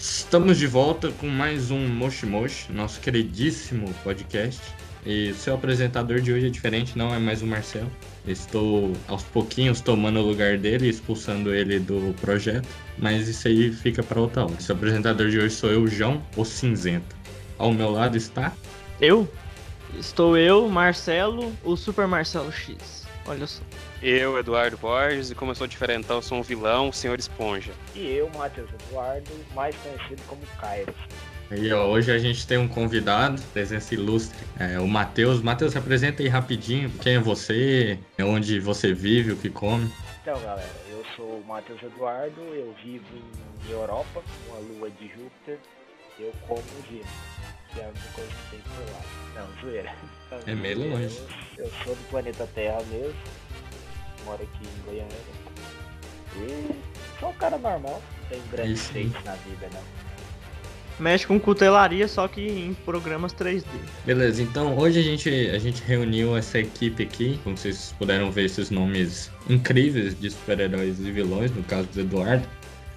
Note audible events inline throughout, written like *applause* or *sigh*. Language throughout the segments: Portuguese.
Estamos de volta com mais um Moshi Moshi, nosso queridíssimo podcast. E seu apresentador de hoje é diferente, não é mais o Marcelo. Estou aos pouquinhos tomando o lugar dele expulsando ele do projeto, mas isso aí fica para outra hora. Seu apresentador de hoje sou eu, João, o Cinzento. Ao meu lado está. Eu? Estou eu, Marcelo, o Super Marcelo X. Olha só. Eu, Eduardo Borges, e como eu sou diferentão, sou um vilão, o Senhor Esponja. E eu, Matheus Eduardo, mais conhecido como Kairos. E ó, hoje a gente tem um convidado, presença ilustre, é, o Matheus. Matheus, se apresenta aí rapidinho, quem é você, onde você vive, o que come. Então, galera, eu sou o Matheus Eduardo, eu vivo em Europa, uma lua de Júpiter, eu como gelo, que é a única coisa que tem por lá. Não, zoeira. É meio longe. Eu, eu sou do planeta Terra mesmo, moro aqui em Goiânia. E sou um cara normal, não tenho grandes feitos na vida, não. Mexe com cutelaria, só que em programas 3D. Beleza, então hoje a gente, a gente reuniu essa equipe aqui, como vocês puderam ver esses nomes incríveis de super-heróis e vilões, no caso do Eduardo.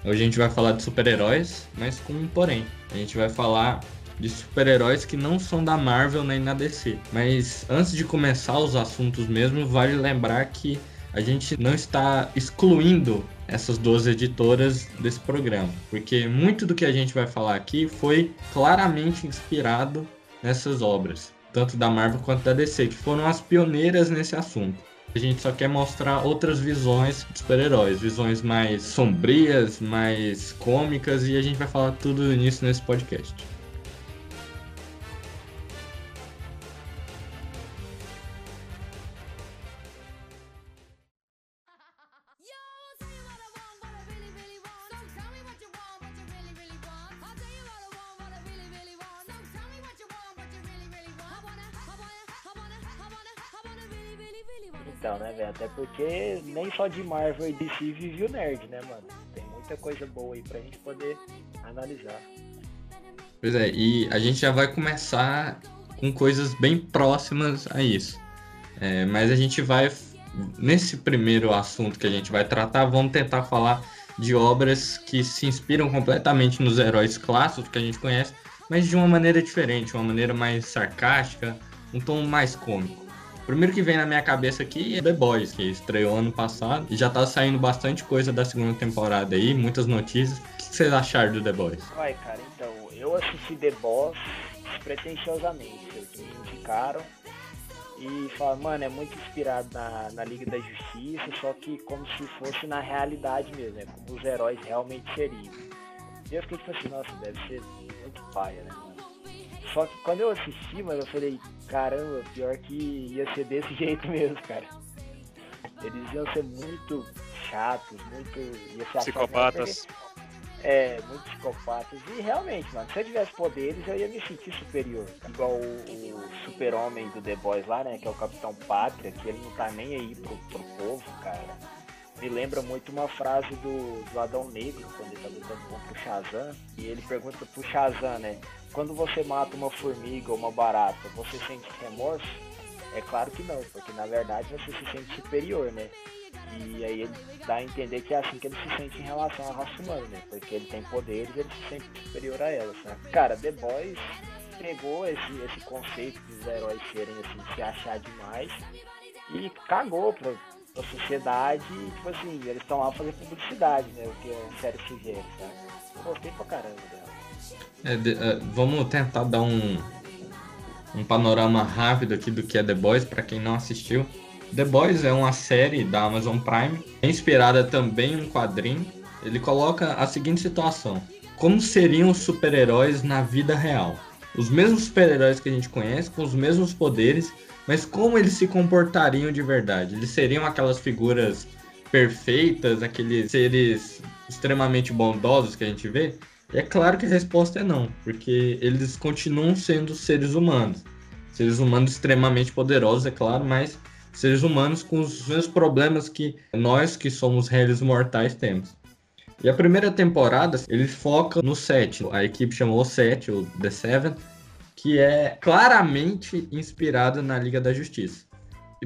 Hoje a gente vai falar de super-heróis, mas com um porém. A gente vai falar de super-heróis que não são da Marvel nem da DC. Mas antes de começar os assuntos mesmo, vale lembrar que a gente não está excluindo essas duas editoras desse programa, porque muito do que a gente vai falar aqui foi claramente inspirado nessas obras, tanto da Marvel quanto da DC, que foram as pioneiras nesse assunto. A gente só quer mostrar outras visões de super-heróis, visões mais sombrias, mais cômicas, e a gente vai falar tudo nisso nesse podcast. Porque nem só de Marvel e DC vive o nerd, né, mano? Tem muita coisa boa aí pra gente poder analisar. Pois é, e a gente já vai começar com coisas bem próximas a isso. É, mas a gente vai, nesse primeiro assunto que a gente vai tratar, vamos tentar falar de obras que se inspiram completamente nos heróis clássicos que a gente conhece, mas de uma maneira diferente, uma maneira mais sarcástica, um tom mais cômico. Primeiro que vem na minha cabeça aqui é The Boys, que estreou ano passado e já tá saindo bastante coisa da segunda temporada aí, muitas notícias. O que vocês acharam do The Boys? Vai, cara, então, eu assisti The Boss despretensiosamente. Eu me indicaram e falaram, mano, é muito inspirado na, na Liga da Justiça, só que como se fosse na realidade mesmo, né? Como os heróis realmente seriam. E eu fiquei tipo assim, nossa, deve ser muito paia, né? Só que quando eu assisti, mano, eu falei, caramba, pior que ia ser desse *laughs* jeito mesmo, cara. Eles iam ser muito chatos, muito. Ia ser Psicopatas. é, muito psicopatas. E realmente, mano, se eu tivesse poderes, eu ia me sentir superior. Igual o, o super-homem do The Boys lá, né? Que é o Capitão Pátria, que ele não tá nem aí pro, pro povo, cara. Me lembra muito uma frase do, do Adão Negro, quando ele tá lutando contra o Shazam. E ele pergunta pro Shazam, né? Quando você mata uma formiga ou uma barata, você sente remorso? É claro que não, porque na verdade você se sente superior, né? E aí ele dá a entender que é assim que ele se sente em relação à raça humana, né? Porque ele tem poderes e ele se sente superior a elas, né? Cara, The Boys pegou esse, esse conceito dos heróis serem assim, se achar demais e cagou pra, pra sociedade e, tipo assim, eles estão lá fazendo publicidade, né? O que a série sugere, sabe? Gostei pra caramba dela. É, de- é, vamos tentar dar um, um panorama rápido aqui do que é The Boys para quem não assistiu. The Boys é uma série da Amazon Prime, é inspirada também em um quadrinho. Ele coloca a seguinte situação: como seriam os super-heróis na vida real? Os mesmos super-heróis que a gente conhece, com os mesmos poderes, mas como eles se comportariam de verdade? Eles seriam aquelas figuras perfeitas, aqueles seres extremamente bondosos que a gente vê? E é claro que a resposta é não, porque eles continuam sendo seres humanos. Seres humanos extremamente poderosos, é claro, mas seres humanos com os mesmos problemas que nós, que somos réis mortais, temos. E a primeira temporada, ele foca no Sete. A equipe chamou o Sete, o The Seven, que é claramente inspirado na Liga da Justiça.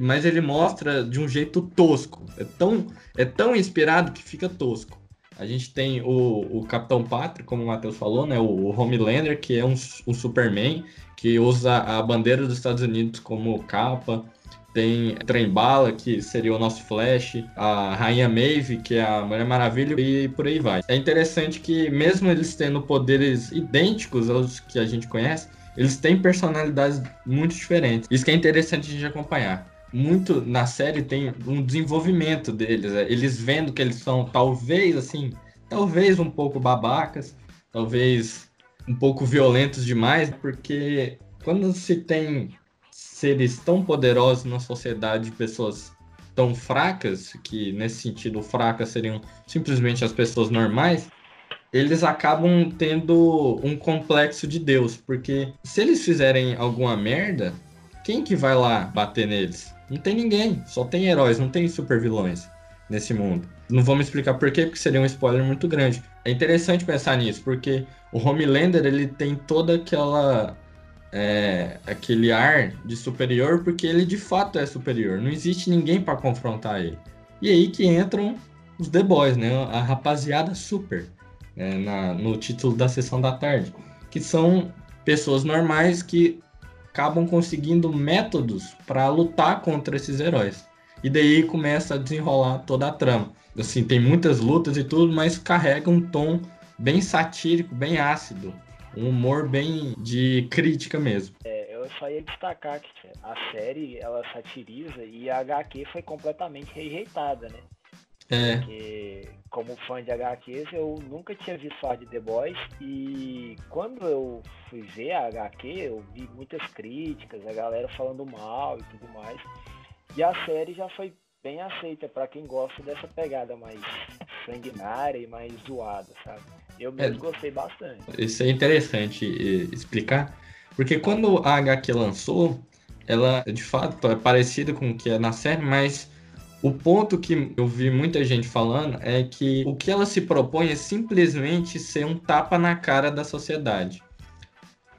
Mas ele mostra de um jeito tosco. É tão, é tão inspirado que fica tosco. A gente tem o, o Capitão Pátria, como o Matheus falou, né? O, Homelander, que é um, um Superman que usa a bandeira dos Estados Unidos como capa. Tem Trembala, que seria o nosso Flash, a Rainha Maeve, que é a Mulher Maravilha, e por aí vai. É interessante que, mesmo eles tendo poderes idênticos aos que a gente conhece, eles têm personalidades muito diferentes. Isso que é interessante a gente acompanhar. Muito na série tem um desenvolvimento deles, é, eles vendo que eles são talvez assim, talvez um pouco babacas, talvez um pouco violentos demais, porque quando se tem seres tão poderosos na sociedade, pessoas tão fracas, que nesse sentido fracas seriam simplesmente as pessoas normais, eles acabam tendo um complexo de Deus, porque se eles fizerem alguma merda, quem que vai lá bater neles? Não tem ninguém, só tem heróis, não tem super vilões nesse mundo. Não vou me explicar por quê, porque seria um spoiler muito grande. É interessante pensar nisso, porque o Homelander ele tem toda aquela é, aquele ar de superior, porque ele de fato é superior. Não existe ninguém para confrontar ele. E aí que entram os The Boys, né? A rapaziada super, né? Na, no título da sessão da tarde, que são pessoas normais que acabam conseguindo métodos para lutar contra esses heróis. E daí começa a desenrolar toda a trama. Assim, tem muitas lutas e tudo, mas carrega um tom bem satírico, bem ácido. Um humor bem de crítica mesmo. É, eu só ia destacar que a série ela satiriza e a HQ foi completamente rejeitada, né? É, Porque, como fã de HQs, eu nunca tinha visto falar de The Boys e quando eu fui ver a HQ, eu vi muitas críticas, a galera falando mal e tudo mais. E a série já foi bem aceita pra quem gosta dessa pegada mais *laughs* sanguinária e mais zoada, sabe? Eu mesmo É. gostei bastante. isso é interessante explicar, porque quando a HQ lançou, ela de fato é parecida com o que é na série, mas o ponto que eu vi muita gente falando é que o que ela se propõe é simplesmente ser um tapa na cara da sociedade.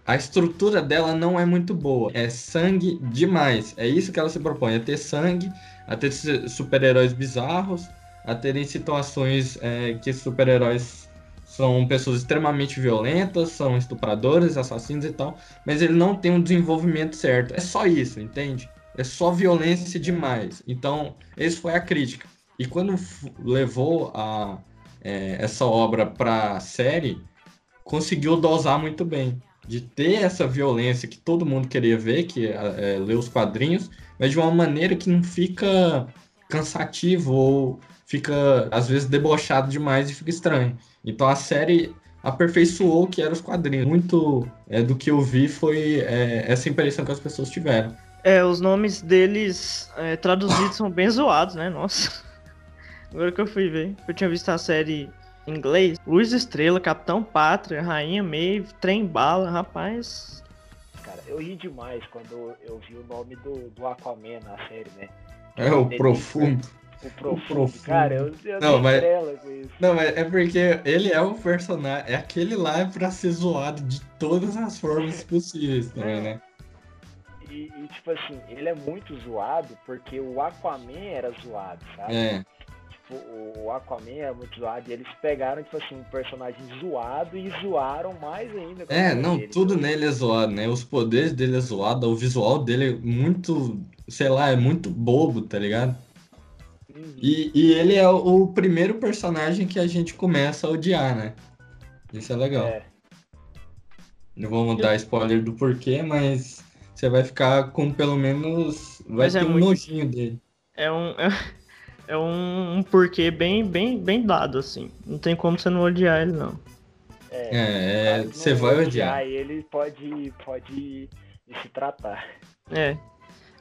A estrutura dela não é muito boa, é sangue demais. É isso que ela se propõe, é ter sangue, a ter su- super-heróis bizarros, a terem situações eh, que super-heróis são pessoas extremamente violentas, são estupradores, assassinos e tal, mas ele não tem um desenvolvimento certo. É só isso, entende? É só violência demais. Então, essa foi a crítica. E quando levou a, é, essa obra para série, conseguiu dosar muito bem. De ter essa violência que todo mundo queria ver, que é, é, ler os quadrinhos, mas de uma maneira que não fica cansativo ou fica, às vezes, debochado demais e fica estranho. Então a série aperfeiçoou o que eram os quadrinhos. Muito é, do que eu vi foi é, essa impressão que as pessoas tiveram. É, os nomes deles é, traduzidos são bem zoados, né? Nossa. *laughs* Agora que eu fui ver. Eu tinha visto a série em inglês. Luz Estrela, Capitão Pátria, Rainha Maeve, Trem Bala, rapaz. Cara, eu ri demais quando eu vi o nome do, do Aquaman na série, né? É o profundo. O profundo. Profundo. Cara, eu, eu Não, mas- estrela com isso. Não, mas é porque ele é um personagem. É aquele lá pra ser zoado de todas as formas possíveis também, né? E, e, tipo assim, ele é muito zoado porque o Aquaman era zoado, sabe? É. Tipo, o- Aquaman era muito zoado e eles pegaram, tipo assim, um personagem zoado e zoaram mais ainda. É, não, dele. tudo nele é zoado, né? Os poderes dele é zoado, o visual dele é muito, sei lá, é muito bobo, tá ligado? Uhum. E, e ele é o primeiro personagem que a gente começa a odiar, né? Isso é legal. É, Não vamos dar spoiler do porquê, mas você vai ficar com pelo menos. Vai Mas é ter um muito- nojinho dele. É um. É, *laughs* é um, um porquê bem, bem, bem dado, assim. Não tem como você não odiar ele, não. é. É, é, você vai odiar. ele pode, pode se tratar. É.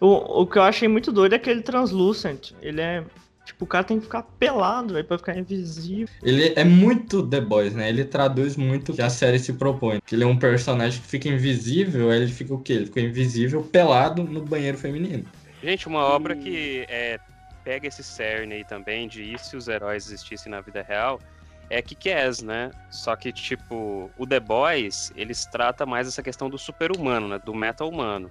O, o que eu achei muito doido é que ele translucent. Ele é. Tipo, o cara tem que ficar pelado, velho, pra ficar invisível. Ele é muito The Boys, né? Ele traduz muito o que a série se propõe. Que ele é um personagem que fica invisível, aí ele fica o quê? Ele fica invisível pelado no banheiro feminino. Gente, uma obra que é, pega esse cerne aí também de e se os heróis existissem na vida real é Kick-Ass, né? Só que, tipo, o The Boys, eles tratam mais essa questão do super-humano, né? Do meta-humano.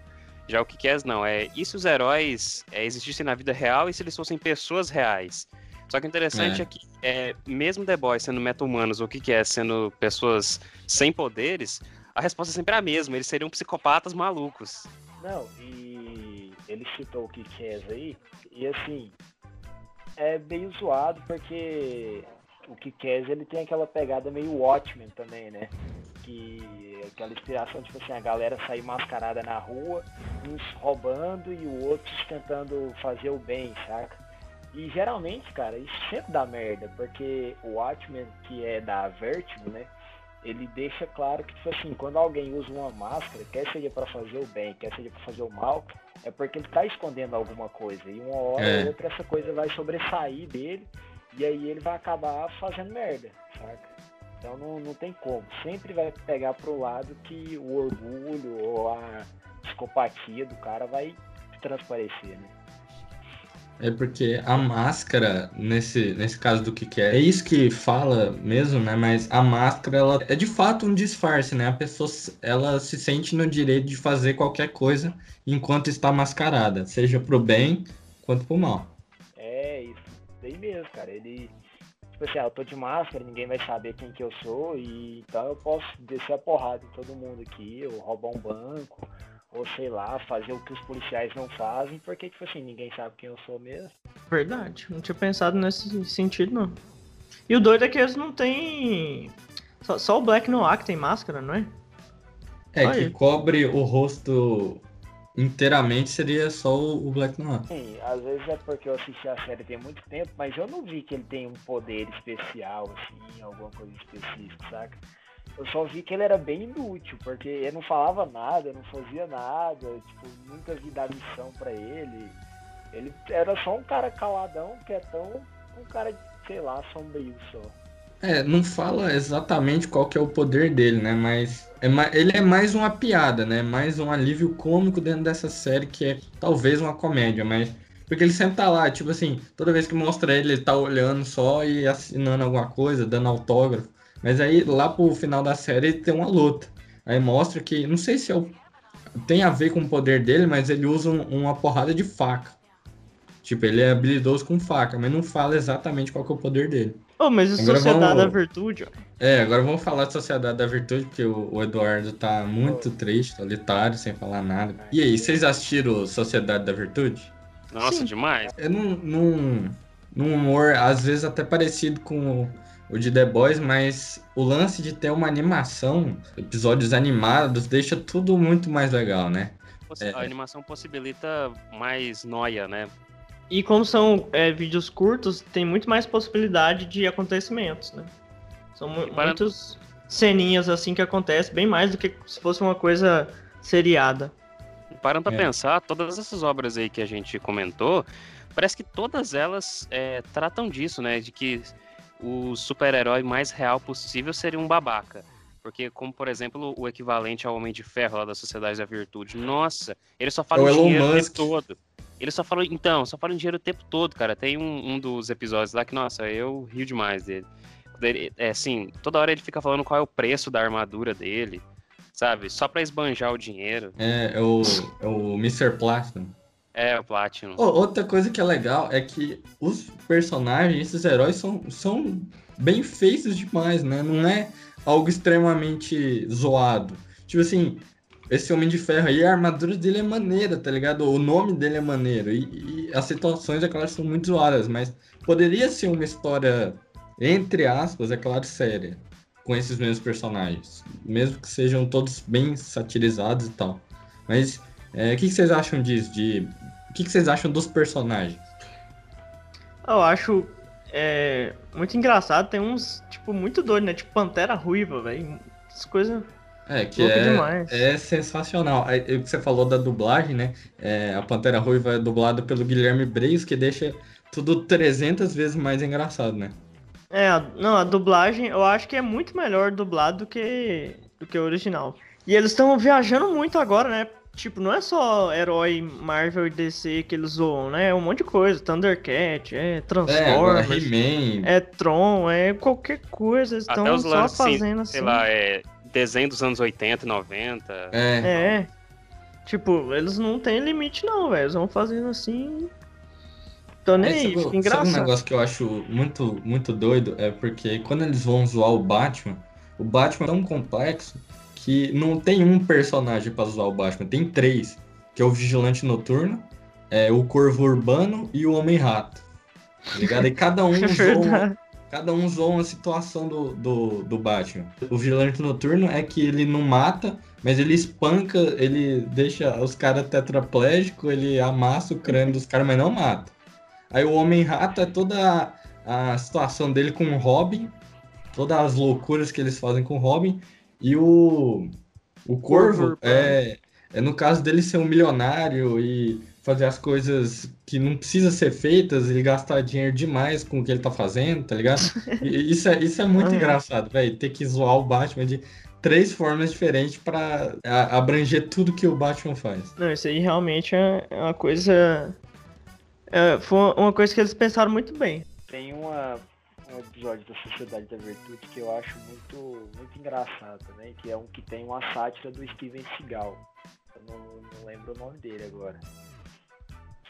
Já o Kick-Ass não, é e se os heróis é, existissem na vida real e se eles fossem pessoas reais? Só que o interessante é, que, é, mesmo The Boys sendo meta-humanos, ou o que, que é, sendo pessoas sem poderes, a resposta é sempre a mesma. Eles seriam psicopatas malucos. Não, e ele citou o Kikés aí, e assim, é meio zoado porque o Kikés ele tem aquela pegada meio Watchmen também, né? Que aquela inspiração, tipo assim, a galera sair mascarada na rua, uns roubando e o outros tentando fazer o bem, saca? E geralmente, cara, isso sempre dá merda, porque o Watchmen, que é da Vertigo, né? Ele deixa claro que, tipo assim, quando alguém usa uma máscara, quer seja pra fazer o bem, quer seja pra fazer o mal, é porque ele tá escondendo alguma coisa. E uma hora É. ou outra essa coisa vai sobressair dele, e aí ele vai acabar fazendo merda, saca? Então não, não tem como. Sempre vai pegar pro lado que o orgulho ou a psicopatia do cara vai transparecer, né? É porque a máscara, nesse, nesse caso do que é, é isso que fala mesmo, né? Mas a máscara, ela é de fato um disfarce, né? A pessoa, ela se sente no direito de fazer qualquer coisa enquanto está mascarada, seja pro bem quanto pro mal. É isso, daí mesmo, cara. Ele, tipo assim, ah, eu tô de máscara, ninguém vai saber quem que eu sou, e então eu posso descer a porrada em todo mundo aqui, ou roubar um banco, ou sei lá, fazer o que os policiais não fazem, porque, tipo assim, ninguém sabe quem eu sou mesmo. Verdade, não tinha pensado nesse sentido, não. E o doido é que eles não têm. Só, só o Black Noir que tem máscara, não é? É, Aí. que cobre o rosto inteiramente seria só o Black Noir. Sim, às vezes é porque eu assisti a série tem muito tempo, mas eu não vi que ele tem um poder especial, assim, alguma coisa específica, saca? Eu só vi que ele era bem inútil, porque ele não falava nada, não fazia nada, tipo, nunca vi dar missão pra ele. Ele era só um cara caladão, quietão, um cara, sei lá, sombrio só. É, não fala exatamente qual que é o poder dele, né? Mas é ma- ele é mais uma piada, né? Mais um alívio cômico dentro dessa série que é talvez uma comédia, mas porque ele sempre tá lá, tipo assim, toda vez que mostra ele, ele tá olhando só e assinando alguma coisa, dando autógrafo. Mas aí lá pro final da série tem uma luta. Aí mostra que, não sei se é o- tem a ver com o poder dele, mas ele usa um- uma porrada de faca. Tipo, ele é habilidoso com faca, mas não fala exatamente qual que é o poder dele. Oh, mas a Agora Sociedade vamos- da Virtude, ó. É, agora vamos falar de Sociedade da Virtude, porque o, o Eduardo tá muito triste, solitário, sem falar nada. E aí, vocês assistiram Sociedade da Virtude? Nossa, Sim. demais. É num, num, num humor, às vezes até parecido com o, o de The Boys, mas o lance de ter uma animação, episódios animados, deixa tudo muito mais legal, né? Possi- É. A animação possibilita mais noia, né? E como são é, vídeos curtos, tem muito mais possibilidade de acontecimentos, né? São mu- para- muitas ceninhas assim que acontecem, bem mais do que se fosse uma coisa seriada. Parando pra É. pensar, todas essas obras aí que a gente comentou, parece que todas elas é, tratam disso, né? De que o super-herói mais real possível seria um babaca. Porque, como por exemplo, o equivalente ao Homem de Ferro lá da Sociedade da Virtude. Nossa, ele só fala É o dinheiro o tempo todo. Ele só fala, então, só fala em dinheiro o tempo todo, cara. Tem um, um dos episódios lá que, nossa, eu rio demais dele. Ele- É assim, toda hora ele fica falando qual é o preço da armadura dele, sabe? Só pra esbanjar o dinheiro. É, é o, é o Mr. Platinum. É, o Platinum. Ô, outra coisa que é legal é que os personagens, esses heróis, são, são bem feitos demais, né? Não é algo extremamente zoado. Tipo assim, esse Homem de Ferro aí, a armadura dele é maneira, tá ligado? O nome dele é maneiro. E, e as situações, é claro, são muito zoadas, mas poderia ser uma história, entre aspas, é claro, séria. Com esses mesmos personagens. Mesmo que sejam todos bem satirizados e tal. Mas é, o que, que vocês acham disso? De o que, que vocês acham dos personagens? Eu acho é, muito engraçado, tem uns, tipo, muito doido, né? Tipo Pantera Ruiva, velho. Essas coisas. É, que Louco é, demais. é sensacional. Aí, o que você falou da dublagem, né? É, a Pantera Ruiva é dublada pelo Guilherme Breis, que deixa tudo 300 vezes mais engraçado, né? É, a- não, a dublagem eu acho que é muito melhor dublado do que, do que o original. E eles estão viajando muito agora, né? Tipo, não é só herói Marvel e DC que eles zoam, né? É um monte de coisa. Thundercat, é É, Transformers, He-Man. é Tron, é qualquer coisa. Eles estão só lances, fazendo assim. sei lá, é desenho dos anos 80 e 90. É, É. Tipo, eles não têm limite não, velho. Eles vão fazendo assim. Tô nem É, aí, sabe, fica sabe um engraçado. negócio que eu acho muito, muito doido? É porque quando eles vão zoar o Batman, o Batman é tão complexo que não tem um personagem pra zoar o Batman, tem três, que é o Vigilante Noturno, é o Corvo Urbano e o Homem-Rato. Tá ligado? E cada *laughs* um É zoa. Cada um zoa uma situação do, do, do Batman. O Vigilante Noturno é que ele não mata, mas ele espanca, ele deixa os caras tetraplégicos, ele amassa o crânio dos caras, mas não mata. Aí o Homem-Rato é toda a, a situação dele com o Robin, todas as loucuras que eles fazem com o Robin, e o, o Corvo Urbano. é, é no caso dele ser um milionário e fazer as coisas que não precisa ser feitas, ele gastar dinheiro demais com o que ele tá fazendo, tá ligado? *laughs* E isso é, isso é muito Uhum. engraçado, velho, ter que zoar o Batman de três formas diferentes pra a- abranger tudo que o Batman faz. Não, isso aí realmente é é uma coisa. é, foi uma coisa que eles pensaram muito bem. Tem uma, um episódio da Sociedade da Virtude que eu acho muito, muito engraçado também, que é um que tem uma sátira do Steven Seagal. Eu não, não lembro o nome dele agora.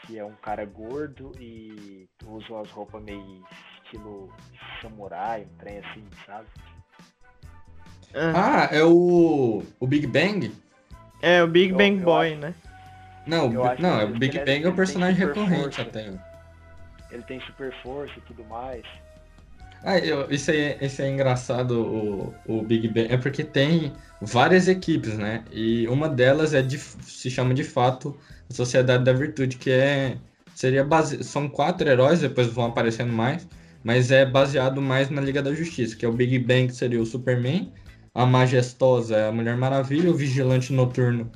Que é um cara gordo e usa umas roupas meio estilo samurai, um trem assim, sabe? Ah, Ah, é o, o Big Bang? é o Big eu- Bang eu Boy, acho- né? Não, o não, que é o Big tem- Bang é tem personagem recorrente força. até. Ele tem super força e tudo mais. Ah, eu- isso, aí, isso é engraçado, o, o Big Bang, é porque tem várias equipes, né? E uma delas é de, se chama de fato a Sociedade da Virtude, que é seria base, são quatro heróis, depois vão aparecendo mais, mas é baseado mais na Liga da Justiça, que é o Big Bang, que seria o Superman, a Majestosa é a Mulher Maravilha, o Vigilante Noturno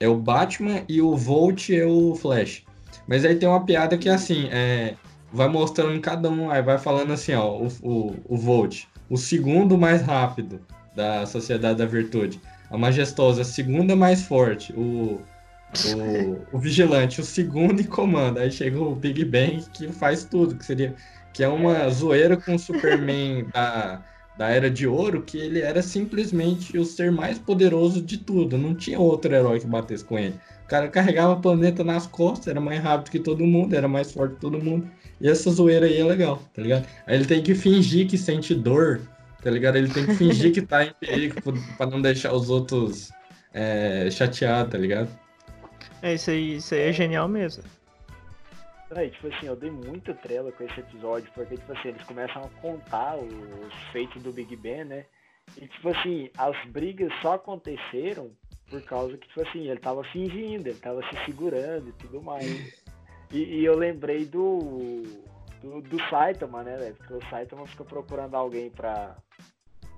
é o Batman e o Volt é o Flash. Mas aí tem uma piada que é assim, é, vai mostrando cada um, aí vai falando assim, ó, o, o, o Volt, o segundo mais rápido da Sociedade da Virtude. A Majestosa, a segunda mais forte. O, o, o Vigilante, o segundo em comando. Aí chega o Big Bang que faz tudo, que seria que é uma zoeira com o Superman *laughs* da, da Era de Ouro, que ele era simplesmente o ser mais poderoso de tudo. Não tinha outro herói que batesse com ele. O cara carregava o planeta nas costas, era mais rápido que todo mundo, era mais forte que todo mundo. E essa zoeira aí é legal, tá ligado? Aí ele tem que fingir que sente dor, tá ligado? Ele tem que fingir que tá em perigo pra- pra não deixar os outros é, chateados, tá ligado? É, isso aí, isso aí é genial mesmo. Aí, tipo assim, eu dei muita trela com esse episódio, porque, tipo assim, eles começam a contar os feitos do Big Ben, né? E, tipo assim, as brigas só aconteceram por causa que, tipo assim, ele tava fingindo, ele tava se segurando e tudo mais. E, e eu lembrei do, do, do Saitama, né, velho? Porque o Saitama fica procurando alguém pra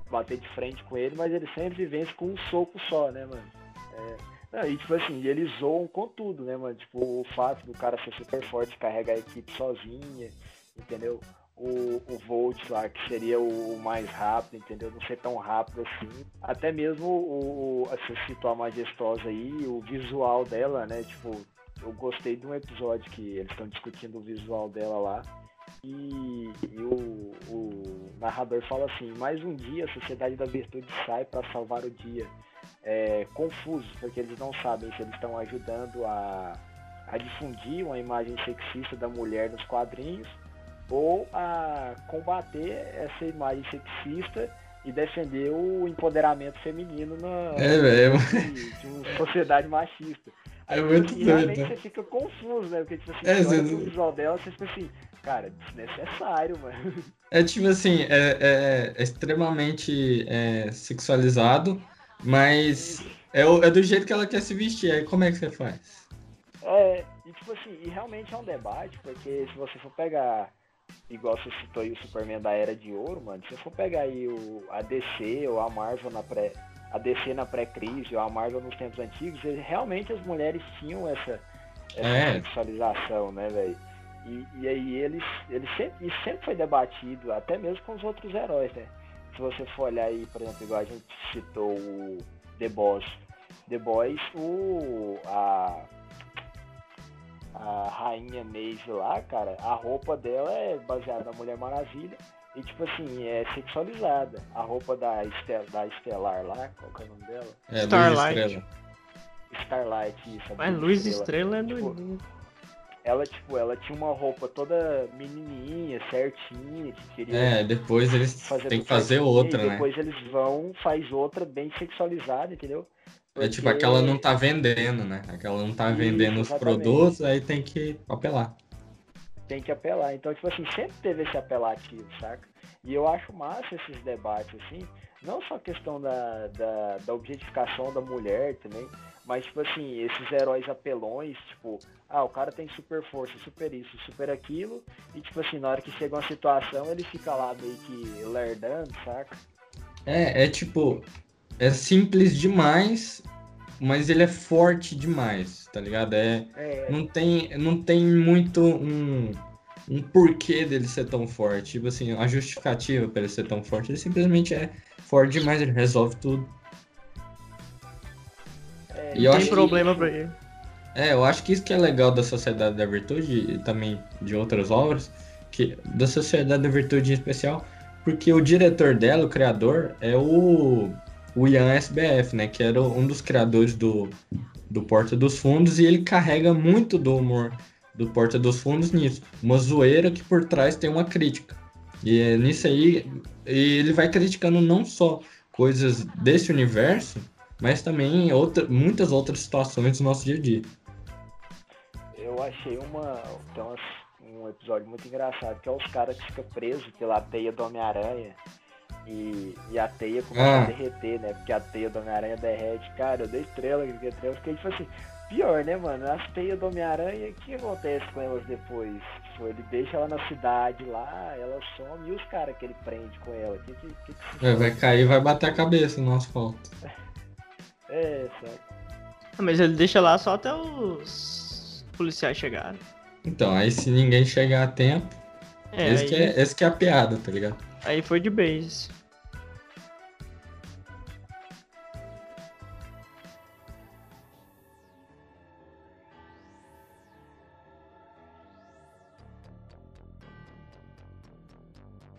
bater de frente com ele, mas ele sempre vence com um soco só, né, mano? É, e tipo assim, eles zoam com tudo, né, mano? Tipo, o fato do cara ser super forte, carregar a equipe sozinha, entendeu? O, o Volt lá, que seria o mais rápido, entendeu? Não ser tão rápido assim. Até mesmo o, o você citou a Majestosa aí, o visual dela, né? Tipo, eu gostei de um episódio que eles estão discutindo o visual dela lá. E, e o, o narrador fala assim, mais um dia a Sociedade da Virtude sai para salvar o dia é, confusos, porque eles não sabem se eles estão ajudando a, a difundir uma imagem sexista da mulher nos quadrinhos ou a combater essa imagem sexista e defender o empoderamento feminino na, É, de, de uma sociedade machista. *laughs* É tipo muito assim, realmente doido. você fica confuso, né? Porque tipo assim, É, você pro visual dela, você fica assim, cara, desnecessário, *laughs* mano. É tipo assim, é, é- é extremamente é, sexualizado, mas é, é do jeito que ela quer se vestir. Aí como é que você faz? É, e tipo assim, e realmente é um debate, porque se você for pegar, igual você citou aí o Superman da Era de Ouro, mano, se você for pegar aí o, a DC ou a Marvel na pré. A DC na pré-crise ou a Marvel nos tempos antigos, realmente as mulheres tinham essa, essa É. sexualização, né, velho? E, e aí eles, eles sempre, isso sempre foi debatido, até mesmo com os outros heróis, né? Se você for olhar aí, por exemplo, igual a gente citou o The Boss. The Boys, o. A, a rainha Maeve lá, cara, a roupa dela é baseada na Mulher Maravilha. E tipo assim, é sexualizada. A roupa da, Estel, da Estelar lá, qual que é o nome dela? É, Starlight. Starlight, isso. Mas Luz Estrela. Estrela é Tipo, doido. Ela, tipo, ela tinha uma roupa toda menininha, certinha, que queria É, depois eles têm que fazer outra, né? depois eles vão, faz outra bem sexualizada, entendeu? É tipo, Porque- aquela não tá vendendo, né? Aquela não tá Isso, vendendo os exatamente. produtos, aí tem que apelar. tem que apelar. Então, tipo assim, sempre teve esse apelativo, saca? E eu acho massa esses debates, assim, não só a questão da, da, da objetificação da mulher também, mas, tipo assim, esses heróis apelões, tipo, ah, o cara tem super força, super isso, super aquilo, e, tipo assim, na hora que chega uma situação, ele fica lá meio que lerdando, saca? É, é tipo, é simples demais, mas ele é forte demais, tá ligado? É, É, não tem, não tem muito um, um porquê dele ser tão forte. Tipo assim, a justificativa pra ele ser tão forte. Ele simplesmente é forte demais, ele resolve tudo. é, E Tem acho que- problema pra ele. É, eu acho que isso que é legal da Sociedade da Virtude e também de outras obras, que da Sociedade da Virtude em especial, porque o diretor dela, o criador, é o, o Ian SBF, né? Que era um dos criadores do, do Porta dos Fundos, e ele carrega muito do humor do Porta dos Fundos nisso. Uma zoeira que por trás tem uma crítica. E é nisso aí, ele vai criticando não só coisas desse universo, mas também outra, muitas outras situações do nosso dia a dia. Eu achei uma, tem umas- um episódio muito engraçado, que é os caras que ficam presos pela teia do Homem-Aranha. E, e a teia começa Ah. a derreter, né? Porque a teia do Homem-Aranha derrete. Cara, eu dei estrela, que estrela. Fiquei tipo assim, pior, né, mano? As teias do Homem-Aranha, o que acontece com elas depois? Tipo, ele deixa ela na cidade lá, ela some, e os caras que ele prende com ela? Que, que, que, que É, vai cair e vai bater a cabeça no asfalto. *laughs* É, sabe? Ah, Mas ele deixa lá só até os policiais chegarem. Então, aí se ninguém chegar a tempo, É, esse, aí, que é, esse que é a piada, tá ligado? aí foi de base.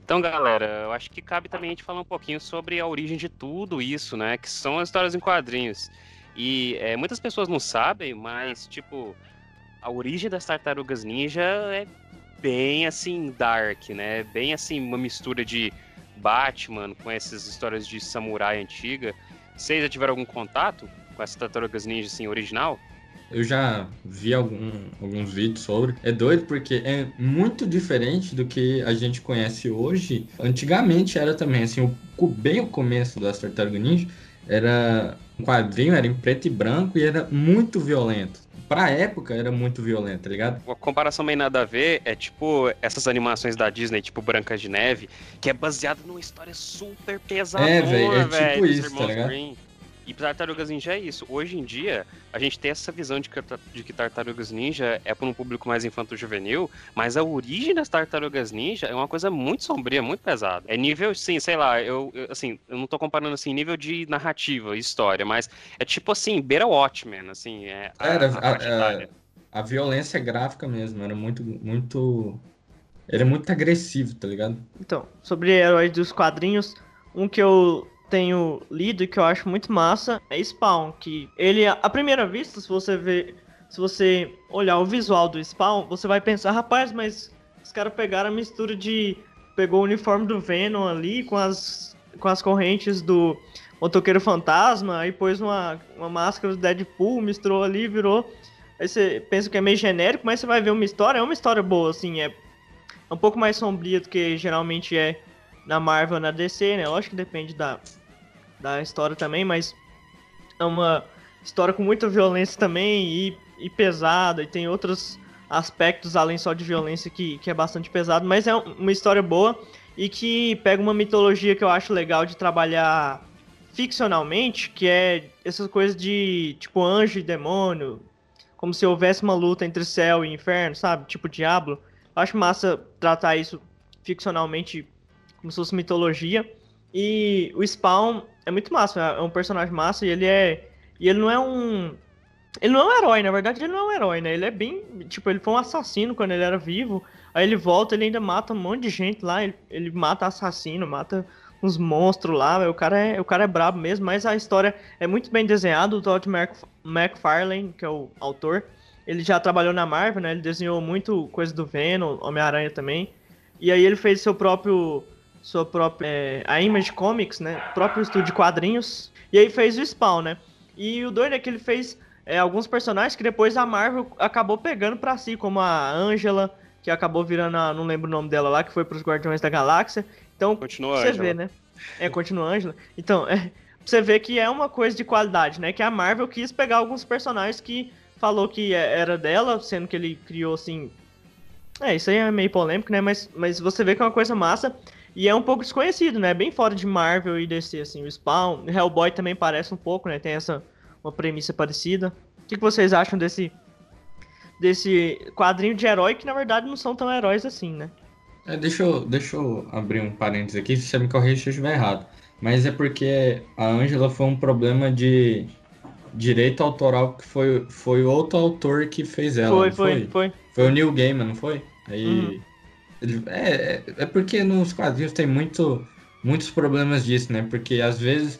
Então, galera, eu acho que cabe também a gente falar um pouquinho sobre a origem de tudo isso, né? Que são as histórias em quadrinhos. E é, muitas pessoas não sabem, mas, tipo, a origem das tartarugas ninja é bem assim, dark, né? Bem assim, uma mistura de Batman com essas histórias de samurai antiga. Vocês já tiveram algum contato com essas tartarugas ninja assim, original? Eu já vi algum- alguns vídeos sobre. É doido porque é muito diferente do que a gente conhece hoje. Antigamente era também, assim, o, bem o começo das Tartarugas Ninja era um quadrinho, era em preto e branco e era muito violento. Pra época era muito violento, tá ligado? Uma comparação meio nada a ver é tipo essas animações da Disney, tipo Branca de Neve, que é baseada numa história super pesadona, É, véi, é velho, tipo isso, tá ligado? Grimm. E Tartarugas Ninja é isso. Hoje em dia, a gente tem essa visão de que, de que Tartarugas Ninja é para um público mais infanto-juvenil, mas a origem das Tartarugas Ninja é uma coisa muito sombria, muito pesada. É nível, sim, sei lá, eu, eu, assim, eu não tô comparando assim nível de narrativa, história, mas é tipo assim, beira Watchmen, assim, é a, Era a a, a, a violência gráfica mesmo, era muito, muito. Era muito agressivo, tá ligado? Então, sobre heróis dos quadrinhos, um que eu tenho lido e que eu acho muito massa é Spawn, que ele, à primeira vista, se você ver, se você olhar o visual do Spawn, você vai pensar, rapaz, mas os caras pegaram a mistura de pegou o uniforme do Venom ali com as com as correntes do Motoqueiro Fantasma, aí pôs uma, uma máscara do Deadpool, misturou ali, virou. Aí você pensa que é meio genérico, mas você vai ver uma história, é uma história boa, assim, é um pouco mais sombria do que geralmente é na Marvel, na DC, né? Lógico que depende da, da história também, mas é uma história com muita violência também e, e pesada, e tem outros aspectos além só de violência que, que é bastante pesado, mas é um- uma história boa e que pega uma mitologia que eu acho legal de trabalhar ficcionalmente, que é essas coisas de tipo anjo e demônio, como se houvesse uma luta entre céu e inferno, sabe? Tipo Diablo. Eu acho massa tratar isso ficcionalmente como se fosse mitologia. E o Spawn é muito massa, é um personagem massa e ele é. E ele não é um. Ele não é um herói, na verdade ele não é um herói, né? Ele é bem. Tipo, ele foi um assassino quando ele era vivo. Aí ele volta, ele ainda mata um monte de gente lá. Ele, ele mata assassino, mata uns monstros lá. O cara, é, o cara é brabo mesmo, mas a história é muito bem desenhada. O Todd McFarlane, que é o autor, ele já trabalhou na Marvel, né? Ele desenhou muito coisa do Venom, Homem-Aranha também. E aí ele fez seu próprio. Sua própria. é, a Image Comics, né? Próprio estúdio de quadrinhos. E aí fez o Spawn, né? E o doido é que ele fez é, alguns personagens que depois a Marvel acabou pegando pra si, como a Angela, que acabou virando a. Não lembro o nome dela lá, que foi pros Guardiões da Galáxia. Então, Continua, você Ângela. vê, né? É, continua a Angela. Então, é, você ver que é uma coisa de qualidade, né? Que a Marvel quis pegar alguns personagens que falou que é- era dela, sendo que ele criou assim. É, isso aí é meio polêmico, né? Mas, mas você vê que é uma coisa massa. E é um pouco desconhecido, né? Bem fora de Marvel e DC, assim. O Spawn, Hellboy também parece um pouco, né? Tem essa uma premissa parecida. O que, que vocês acham desse desse quadrinho de herói que na verdade não são tão heróis assim, né? É, deixa, eu, deixa eu abrir um parênteses aqui, se você me corrigir se eu estiver errado. Mas é porque a Ângela foi um problema de direito autoral que foi, foi outro autor que fez ela. foi, não foi, foi. Foi o Neil Gaiman, não foi? Aí. Uhum. É, é, é porque nos quadrinhos tem muito, muitos problemas disso, né? Porque às vezes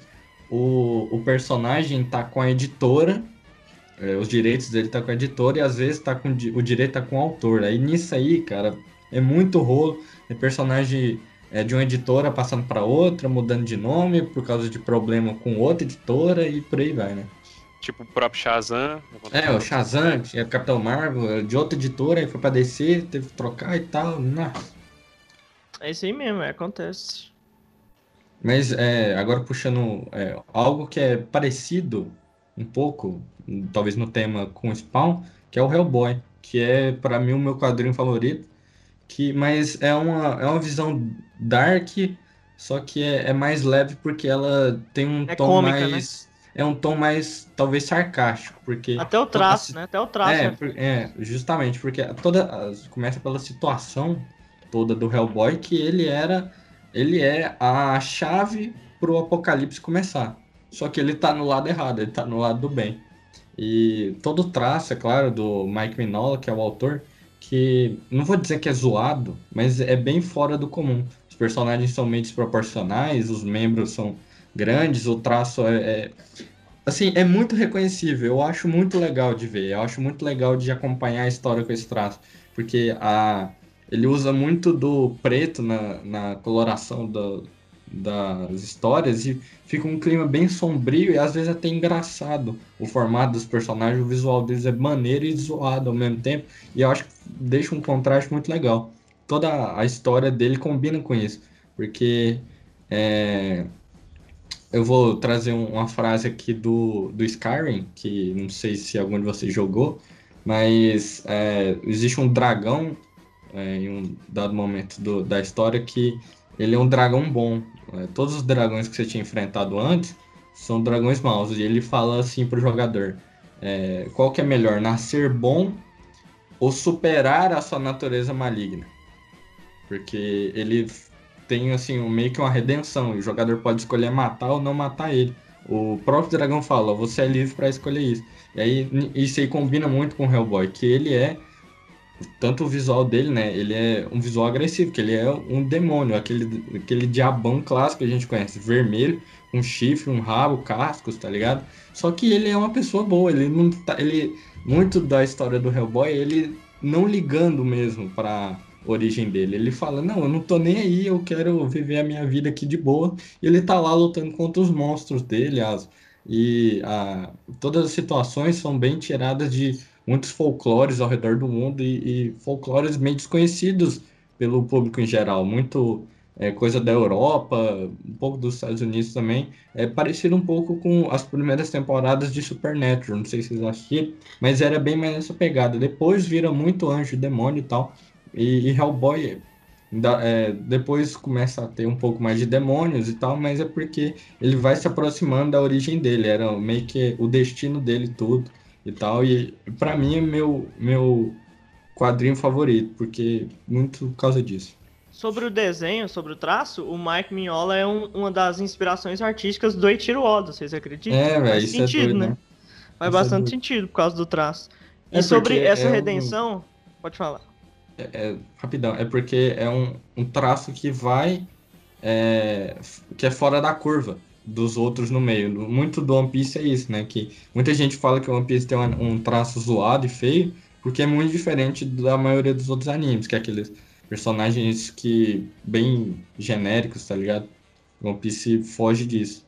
o, o personagem tá com a editora, é, os direitos dele tá com a editora, e às vezes tá com, o direito tá com o autor. Aí nisso aí, cara, é muito rolo. É personagem é, de uma editora passando para outra, mudando de nome por causa de problema com outra editora e por aí vai, né? Tipo o próprio Shazam. É, o Shazam, que é o Capitão Marvel, de outra editora, aí foi pra descer, teve que trocar e tal. Nossa. É isso aí mesmo, é, acontece. Mas é, agora puxando é, algo que é parecido um pouco, talvez no tema com o Spawn, que é o Hellboy, que é pra mim o meu quadrinho favorito, que mas é uma, é uma visão dark, só que é, é mais leve porque ela tem um É tom cômica, né? É um tom mais talvez sarcástico, porque Até o traço, né? Até o traço. É, né? é, justamente, porque toda começa pela situação toda do Hellboy que ele era ele é a chave pro apocalipse começar. Só que ele tá no lado errado, ele tá no lado do bem. E todo o traço, é claro, do Mike Mignola, que é o autor, que não vou dizer que é zoado, mas é bem fora do comum. Os personagens são meio desproporcionais, os membros são grandes, o traço é, é- assim, é muito reconhecível. Eu acho muito legal de ver. Eu acho muito legal de acompanhar a história com esse traço, porque a ele usa muito do preto na, na coloração da- das histórias e fica um clima bem sombrio e às vezes até engraçado o formato dos personagens, o visual deles é maneiro e zoado ao mesmo tempo, e eu acho que deixa um contraste muito legal. Toda a história dele combina com isso, porque é, eu vou trazer um- uma frase aqui do, do Skyrim, que não sei se algum de vocês jogou, mas é, existe um dragão é, em um dado momento do- da história que ele é um dragão bom. É, todos os dragões que você tinha enfrentado antes são dragões maus. E ele fala assim pro jogador: é, qual que é melhor, nascer bom ou superar a sua natureza maligna? Porque ele tem assim meio que uma redenção. O jogador pode escolher matar ou não matar ele. O próprio dragão fala: você é livre para escolher isso. E aí isso aí combina muito com o Hellboy, que ele é tanto o visual dele, né? Ele é um visual agressivo, que ele é um demônio, aquele, aquele diabão clássico que a gente conhece, vermelho, um chifre, um rabo, cascos, tá ligado? Só que ele é uma pessoa boa, ele não tá, ele muito da história do Hellboy, ele não ligando mesmo pra origem dele. Ele fala: "Não, eu não tô nem aí, eu quero viver a minha vida aqui de boa". E ele tá lá lutando contra os monstros dele, as e a, todas as situações são bem tiradas de muitos folclores ao redor do mundo e, e folclores meio desconhecidos pelo público em geral. Muito é, coisa da Europa, um pouco dos Estados Unidos também. É parecido um pouco com as primeiras temporadas de Supernatural, não sei se vocês assistiram, mas era bem mais essa pegada. Depois vira muito anjo demônio e tal. E, e Hellboy da- é, depois começa a ter um pouco mais de demônios e tal, mas é porque ele vai se aproximando da origem dele, era meio que o destino dele tudo e tal. E pra mim é meu, meu quadrinho favorito, porque muito por causa disso. Sobre o desenho, sobre o traço, o Mike Mignola é um- uma das inspirações artísticas do Eiichiro Oda, vocês acreditam? É, velho, isso sentido, é doido, né? né? Faz Isso é bastante doido. sentido por causa do traço. E É sobre essa é um- redenção, pode falar. É, é- rapidão, é porque é um, um traço que vai. é, que é fora da curva. dos outros no meio. Muito do One Piece é isso, né? Que muita gente fala que o One Piece tem um, um traço zoado e feio, porque é muito diferente da maioria dos outros animes, que é aqueles personagens que bem genéricos, tá ligado? O One Piece foge disso.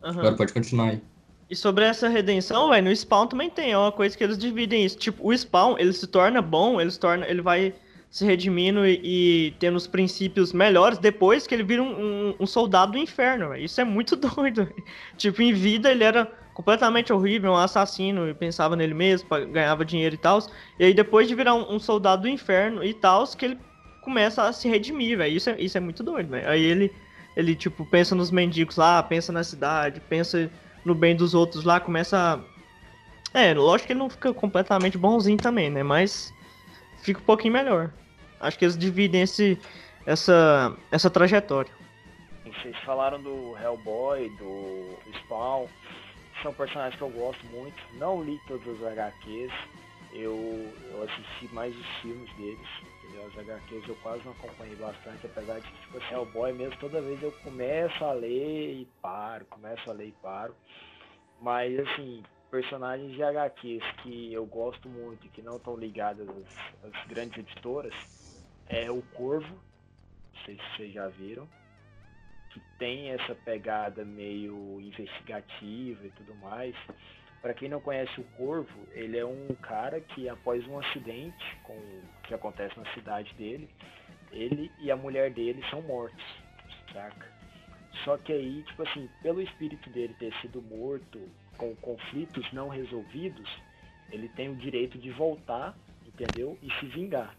Aham. Agora pode continuar aí. E sobre essa redenção, velho, no Spawn também tem, é uma coisa que eles dividem isso. Tipo, o Spawn, ele se torna bom, ele se torna, ele vai se redimindo e, e tendo os princípios melhores depois que ele vira um, um- um soldado do inferno, velho. Isso é muito *laughs* doido. velho. Tipo, em vida ele era completamente horrível, um assassino, e pensava nele mesmo, ganhava dinheiro e tal. E aí depois de virar um, um soldado do inferno e tal, que ele começa a se redimir, velho. Isso é, isso é muito doido, velho. Aí ele, ele, tipo, pensa nos mendigos lá, pensa na cidade, pensa no bem dos outros lá, começa. É, lógico que ele não fica completamente bonzinho também, né? Mas fica um pouquinho melhor. Acho que eles dividem esse, essa, essa trajetória. Vocês falaram do Hellboy, do Spawn, são personagens que eu gosto muito. Não li todos os HQs, eu, eu assisti mais os filmes deles. Entendeu? As HQs eu quase não acompanhei bastante, apesar de que tipo, assim, Hellboy mesmo, toda vez eu começo a ler e paro, começo a ler e paro. Mas assim, personagens de HQs que eu gosto muito e que não estão ligadas às, às grandes editoras é o Corvo, não sei se vocês já viram que tem essa pegada meio investigativa e tudo mais. Para quem não conhece o Corvo, ele é um cara que após um acidente com que acontece na cidade dele, ele e a mulher dele são mortos, saca? Só que aí, tipo assim, pelo espírito dele ter sido morto com conflitos não resolvidos, ele tem o direito de voltar, entendeu? E se vingar.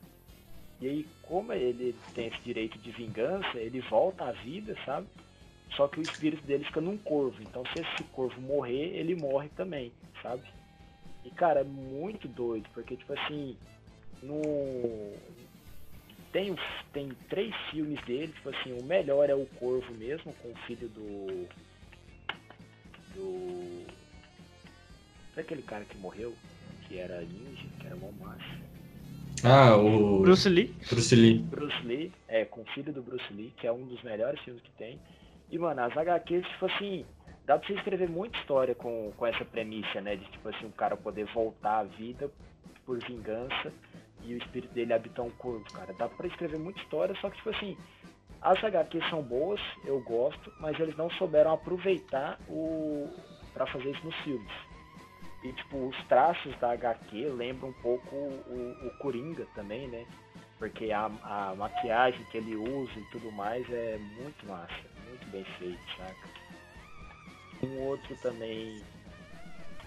E aí, como ele tem esse direito de vingança, ele volta à vida, sabe? Só que o espírito dele fica num corvo. Então, se esse corvo morrer, ele morre também, sabe? E, cara, é muito doido, porque, tipo assim, no. Tem, tem três filmes dele, tipo assim, o melhor é o Corvo mesmo, com o filho do. Do. Daquele cara que morreu, que era ninja, que era mó macho. Ah, o Bruce Lee. Bruce Lee. Bruce Lee, é, com o filho do Bruce Lee, que é um dos melhores filmes que tem. E, mano, as HQs, tipo assim, dá pra você escrever muita história com, com essa premissa, né? De, tipo assim, o cara poder voltar à vida por vingança e o espírito dele habitar um corpo, cara. Dá pra escrever muita história, só que, tipo assim, as HQs são boas, eu gosto, mas eles não souberam aproveitar o para fazer isso nos filmes. E, tipo, os traços da HQ lembram um pouco o, o Coringa também, né? Porque a, a maquiagem que ele usa e tudo mais é muito massa, muito bem feito, saca? Um outro também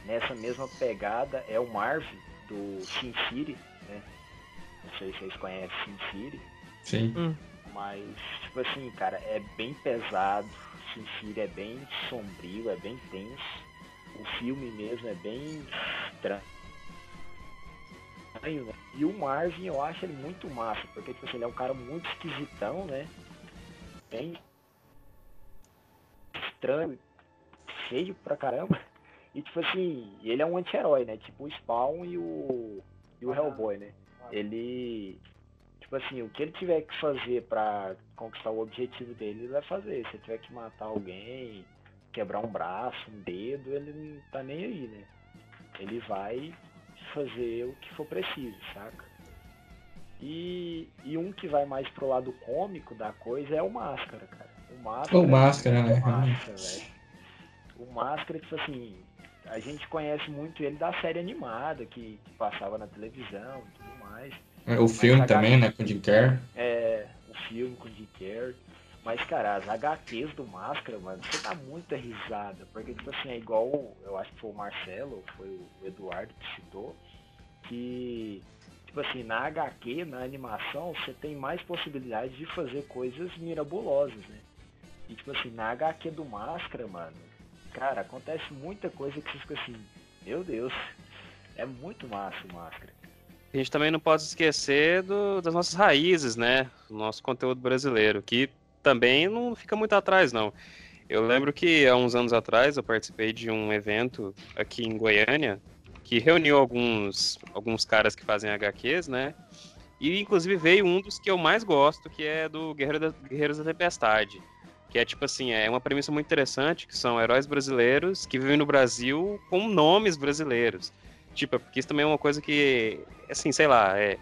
nessa mesma pegada é o Marvel do Sin City, né? Não sei se vocês conhecem Sin City, Sim. mas tipo assim, cara, é bem pesado, Sin City é bem sombrio, é bem tenso. O filme mesmo é bem estranho. né? E o Marvin eu acho ele muito massa, porque tipo assim, ele é um cara muito esquisitão, né? Bem estranho, feio pra caramba. E tipo assim, ele é um anti-herói, né? Tipo o Spawn e o. e o Hellboy, né? Ele. Tipo assim, o que ele tiver que fazer pra conquistar o objetivo dele, ele vai fazer. Se ele tiver que matar alguém, quebrar um braço, um dedo, ele não tá nem aí, né? Ele vai fazer o que for preciso, saca? E, e um que vai mais pro lado cômico da coisa é o Máscara, cara. O Máscara. O Máscara, né? é massa, velho. O Máscara, tipo assim, a gente conhece muito ele da série animada que, que passava na televisão e tudo mais. O filme também, né? Com o Jim Carrey. É, o filme com o Jim Carrey. Mas, cara, as HQs do Máscara, mano, você dá muita risada. Porque, tipo assim, é igual, eu acho que foi o Marcelo, foi o Eduardo que citou, que, tipo assim, na HQ, na animação, você tem mais possibilidade de fazer coisas mirabolosas, né? E, tipo assim, na HQ do Máscara, mano, cara, acontece muita coisa que você fica assim, meu Deus, é muito massa o Máscara. A gente também não pode esquecer do- das nossas raízes, né? Do nosso conteúdo brasileiro, que também não fica muito atrás, não. Eu lembro que há uns anos atrás eu participei de um evento aqui em Goiânia que reuniu alguns, alguns caras que fazem HQs, né? E inclusive veio um dos que eu mais gosto, que é do Guerreiro da- Guerreiros da Tempestade. Que é tipo assim, é uma premissa muito interessante, que são heróis brasileiros que vivem no Brasil com nomes brasileiros. Tipo, porque isso também é uma coisa que, assim, sei lá, é.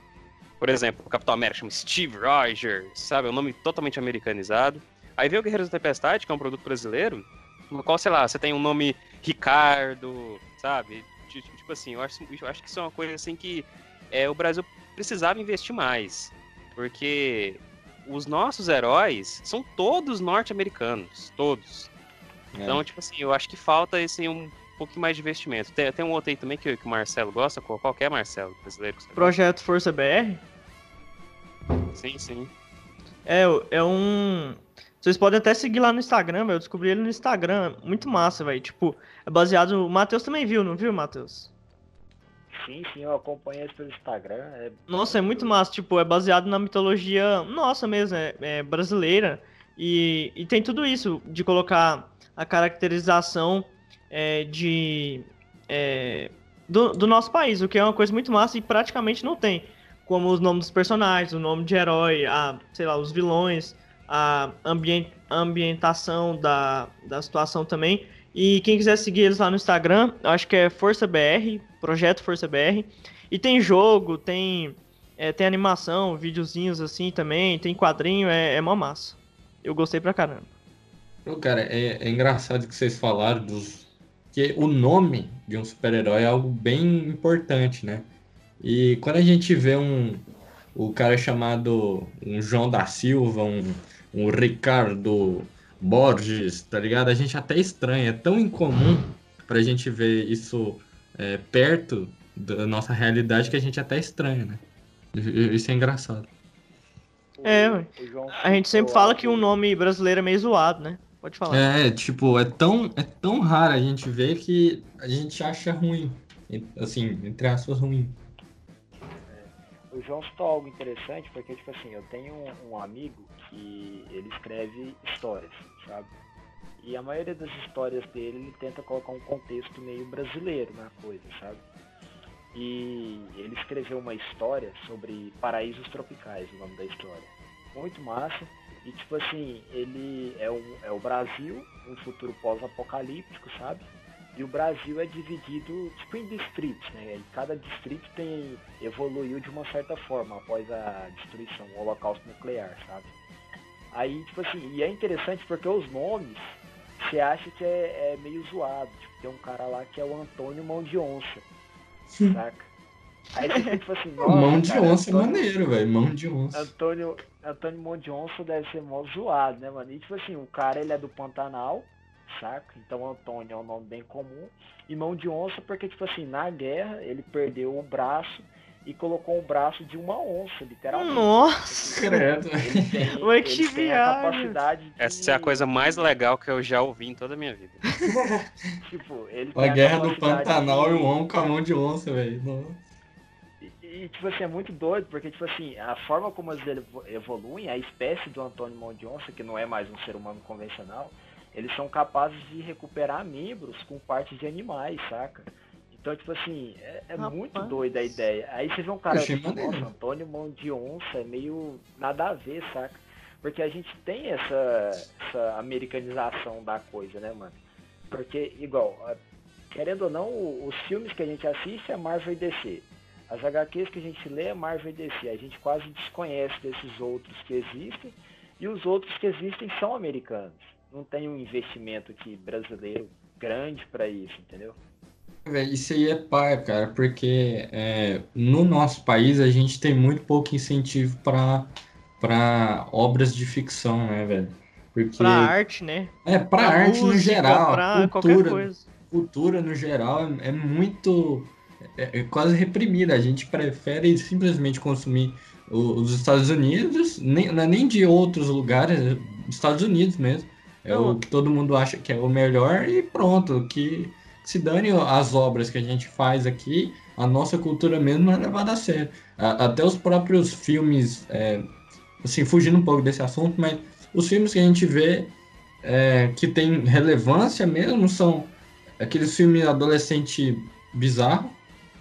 Por exemplo, o Capitão América chama Steve Rogers, sabe? É um nome totalmente americanizado. Aí vem o Guerreiros da Tempestade, que é um produto brasileiro, no qual, sei lá, você tem um nome Ricardo, sabe? Ti- Tipo assim, eu acho, eu acho que isso é uma coisa assim que é, o Brasil precisava investir mais. Porque os nossos heróis são todos norte-americanos. Todos. É. Então, tipo assim, eu acho que falta esse um pouquinho mais de investimento. Tem, tem um outro aí também que, que o Marcelo gosta. Qual, qual que é, Marcelo? Brasileiro que você gosta? Projeto Força BR Sim, sim. é, é um. Vocês podem até seguir lá no Instagram, velho. Eu descobri ele no Instagram. Muito massa, velho. Tipo, é baseado. O Matheus também viu, não viu, Matheus? Sim, sim, eu acompanho isso pelo Instagram. É Nossa, é muito massa. Tipo, é baseado na mitologia nossa mesmo, é, é brasileira. E, e tem tudo isso de colocar a caracterização é, de é, do, do nosso país, o que é uma coisa muito massa e praticamente não tem. Como os nomes dos personagens, o nome de herói, a, sei lá, os vilões, a ambien- ambientação da, da situação também. E quem quiser seguir eles lá no Instagram, acho que é Força BR, Projeto Força BR. E tem jogo, tem, é, tem animação, videozinhos assim também, tem quadrinho, é, é mó massa. Eu gostei pra caramba. Cara, é, é engraçado que vocês falaram dos. Que o nome de um super-herói é algo bem importante, né? E quando a gente vê um. O cara chamado um João da Silva, um, um Ricardo Borges, tá ligado? A gente até estranha, é tão incomum pra gente ver isso é, perto da nossa realidade que a gente até estranha, né? Isso é engraçado. É, A gente sempre fala que um nome brasileiro é meio zoado, né? Pode falar. É, tipo, é tão, é tão raro a gente ver que a gente acha ruim. Assim, entre aspas, ruim. O João citou algo interessante, porque, tipo assim, eu tenho um, um amigo que ele escreve histórias, sabe? E a maioria das histórias dele, ele tenta colocar um contexto meio brasileiro na coisa, sabe? E ele escreveu uma história sobre paraísos tropicais, o nome da história. Muito massa. E, tipo assim, ele é, um, é o Brasil, um futuro pós-apocalíptico, sabe? E o Brasil é dividido tipo em distritos, né? E cada distrito tem evoluiu de uma certa forma após a destruição, o holocausto nuclear, sabe? Aí, tipo assim, e é interessante porque os nomes você acha que é, é meio zoado. Tipo, tem um cara lá que é o Antônio Mão de Onça, saca? Aí você fica tipo assim, *laughs* nossa, Mão de cara, onça é Antônio- maneiro, velho. Mão de onça. Antônio, Antônio Mão de Onça deve ser mó zoado, né, mano? E tipo assim, o cara ele é do Pantanal, saca? Então Antônio é um nome bem comum. E Mão de Onça porque, tipo assim, na guerra ele perdeu o braço e colocou o braço de uma onça, literalmente. Nossa! Credo. Ele tem, *laughs* ele tem a capacidade de, Essa é a coisa mais legal que eu já ouvi em toda a minha vida. *laughs* Tipo, ele A guerra do capacidade Pantanal de- e o homem com a mão de onça, velho. E, e, tipo assim, é muito doido, porque, tipo assim, a forma como eles evo- evoluem, a espécie do Antônio Mão de Onça, que não é mais um ser humano convencional, eles são capazes de recuperar membros com partes de animais, saca? Então, tipo assim, é, é muito doida a ideia. Aí você vê um cara, tipo, maneiro. nossa, Antônio Mão de Onça é meio nada a ver, saca? Porque a gente tem essa, essa americanização da coisa, né, mano? Porque, igual, querendo ou não, os filmes que a gente assiste é Marvel e DC. As HQs que a gente lê é Marvel e DC. A gente quase desconhece desses outros que existem. E os outros que existem são americanos. Não tem um investimento aqui brasileiro grande pra isso, entendeu? Isso aí é par, cara, porque é, no nosso país a gente tem muito pouco incentivo para para obras de ficção, né, velho? Porque Pra arte, né? é para Pra arte no música, geral, pra qualquer cultura, coisa. cultura no geral é, é muito é, é quase reprimida. A gente prefere simplesmente consumir o- os Estados Unidos, nem, não é nem de outros lugares, é Estados Unidos mesmo. É Não. o que todo mundo acha que é o melhor e pronto, que se dane as obras que a gente faz aqui, a nossa cultura mesmo é levada a sério. A- até os próprios filmes, é, assim, fugindo um pouco desse assunto, mas os filmes que a gente vê é, que tem relevância mesmo são aqueles filmes adolescente bizarro,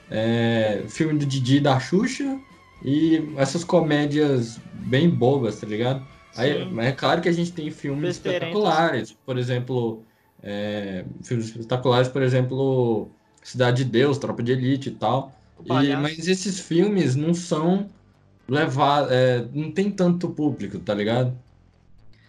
é, filme do Didi e da Xuxa e essas comédias bem bobas, tá ligado? Aí, é claro que a gente tem filmes Besteirentos. espetaculares, por exemplo, é, filmes espetaculares, por exemplo, Cidade de Deus, Tropa de Elite e tal. E- mas esses filmes não são levar, é, não tem tanto público, tá ligado?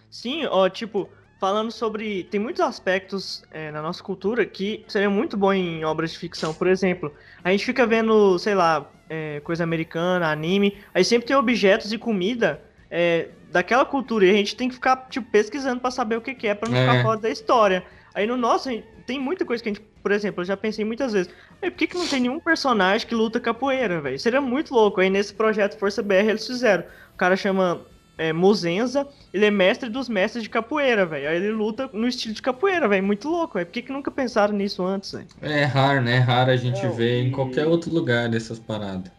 Sim, ó, tipo, falando sobre. Tem muitos aspectos é, na nossa cultura que seriam muito bom em obras de ficção. Por exemplo, a gente fica vendo, sei lá, é, coisa americana, anime, aí sempre tem objetos e comida é, daquela cultura e a gente tem que ficar, tipo, pesquisando pra saber o que, que é, pra não É. ficar fora da história. Aí no nosso, a gente- tem muita coisa que a gente. Por exemplo, eu já pensei muitas vezes. "Ei, por que, que não tem nenhum personagem que luta capoeira, velho? Seria muito louco. Aí nesse projeto Força BR eles fizeram. O cara chama é, Mozenza, ele é mestre dos mestres de capoeira, velho. Aí ele luta no estilo de capoeira, velho. Muito louco, velho. Por que, que nunca pensaram nisso antes, velho? É raro, né? É raro a gente Não, ver em e- qualquer outro lugar dessas paradas.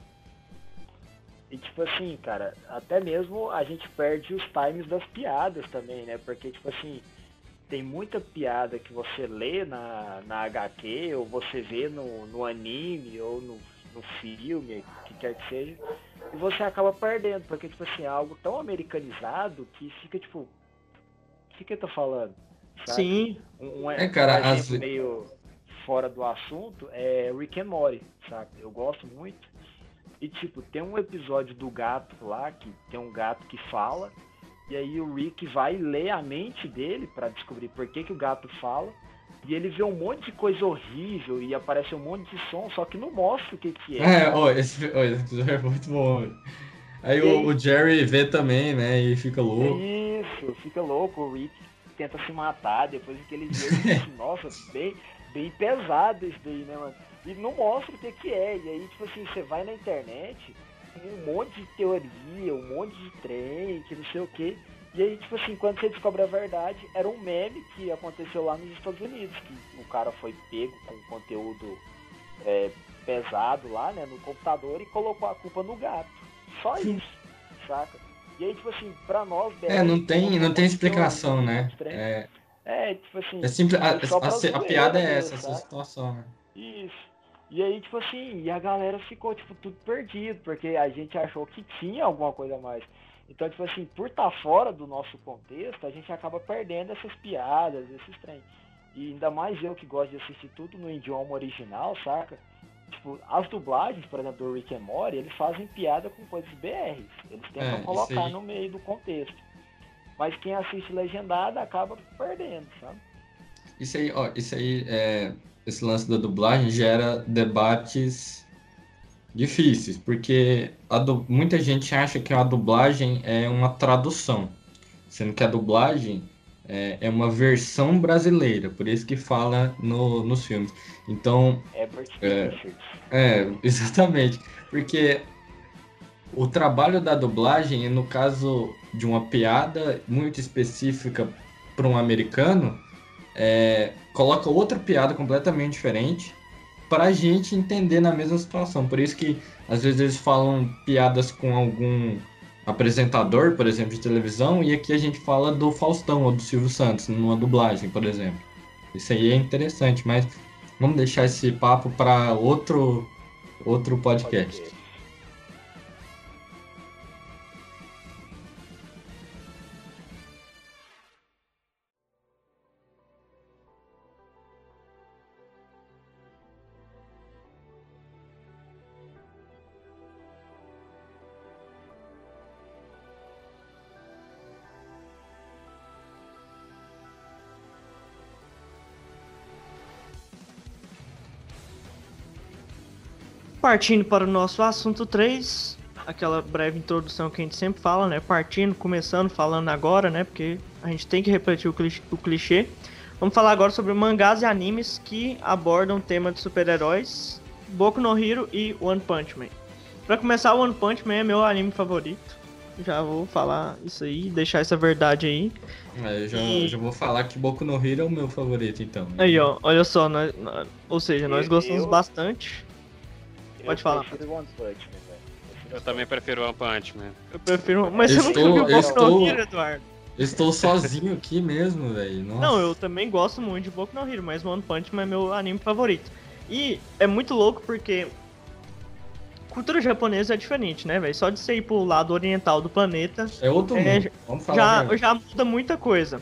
E tipo assim, cara, até mesmo a gente perde os times das piadas também, né? Porque, tipo assim, tem muita piada que você lê na, na HQ, ou você vê no, no anime, ou no, no filme, o que quer que seja, e você acaba perdendo, porque, tipo assim, é algo tão americanizado que fica, tipo, o que que eu tô falando? Sabe? Sim, Um, um É, cara, um ve- meio fora do assunto é Rick and Morty, sabe? Eu gosto muito. E tipo, tem um episódio do gato lá, que tem um gato que fala, e aí o Rick vai ler a mente dele pra descobrir por que, que o gato fala. E ele vê um monte de coisa horrível e aparece um monte de som, só que não mostra o que, que é. É, ó, esse, esse episódio é muito bom. velho. Aí o, o Jerry vê também, né? E fica louco. Isso, fica louco, o Rick tenta se matar, depois que ele vê, *laughs* nossa, bem, bem pesado isso daí, né, mano? E não mostra o que que é, e aí, tipo assim, você vai na internet, tem um monte de teoria, um monte de trem, que não sei o que, e aí, tipo assim, quando você descobre a verdade, era um meme que aconteceu lá nos Estados Unidos, que o cara foi pego com conteúdo é, pesado lá, né, no computador e colocou a culpa no gato. Só isso, saca? E aí, tipo assim, pra nós... É, não tem, não tem explicação, né? É, É, tipo assim... é simples. A, só a- pra a zoeira piada é essa, essa situação, né? Isso. E aí, tipo assim, e a galera ficou, tipo, tudo perdido, porque a gente achou que tinha alguma coisa a mais. Então, tipo assim, por estar fora do nosso contexto, a gente acaba perdendo essas piadas, esses trem. E ainda mais eu que gosto de assistir tudo no idioma original, saca? Tipo, as dublagens, por exemplo, do Rick and Morty, eles fazem piada com coisas BRs. Eles tentam É, colocar no meio do contexto. Mas quem assiste legendada acaba perdendo, sabe? Isso aí, ó, isso aí, é, esse lance da dublagem gera debates difíceis, porque a du- muita gente acha que a dublagem é uma tradução, sendo que a dublagem é, é uma versão brasileira, por isso que fala no, nos filmes. Então, É. Richards. é, *laughs* exatamente. Porque o trabalho da dublagem, no caso de uma piada muito específica para um americano, é, coloca outra piada completamente diferente para a gente entender na mesma situação. Por isso que às vezes eles falam piadas com algum apresentador, por exemplo, de televisão, e aqui a gente fala do Faustão ou do Silvio Santos, numa dublagem, por exemplo. Isso aí é interessante, mas vamos deixar esse papo para outro, outro podcast. Podcast. Partindo para o nosso assunto 3, aquela breve introdução que a gente sempre fala, né? Partindo, começando, falando agora, né? Porque a gente tem que repetir o clichê. o clichê. Vamos falar agora sobre mangás e animes que abordam o tema de super-heróis, Boku no Hero e One Punch Man. Pra começar, One Punch Man é meu anime favorito. Já vou falar isso aí, deixar essa verdade aí. É, eu já, E- já vou falar que Boku no Hero é o meu favorito, então. Aí, ó, olha só, nós, nós- ou seja, nós gostamos eu- bastante. Pode eu falar. prefiro One Punch Man, velho. Eu também prefiro One Punch Man. Eu prefiro. Mas Eu você nunca estou- viu eu Boku no estou- Hero, Eduardo? Eu estou sozinho aqui mesmo, velho. Não, eu também gosto muito de Boku no Hero, mas One Punch Man é meu anime favorito. E é muito louco porque cultura japonesa é diferente, né, velho? Só de você ir pro lado oriental do planeta, É outro É, mundo. Vamos falar. já, já muda muita coisa.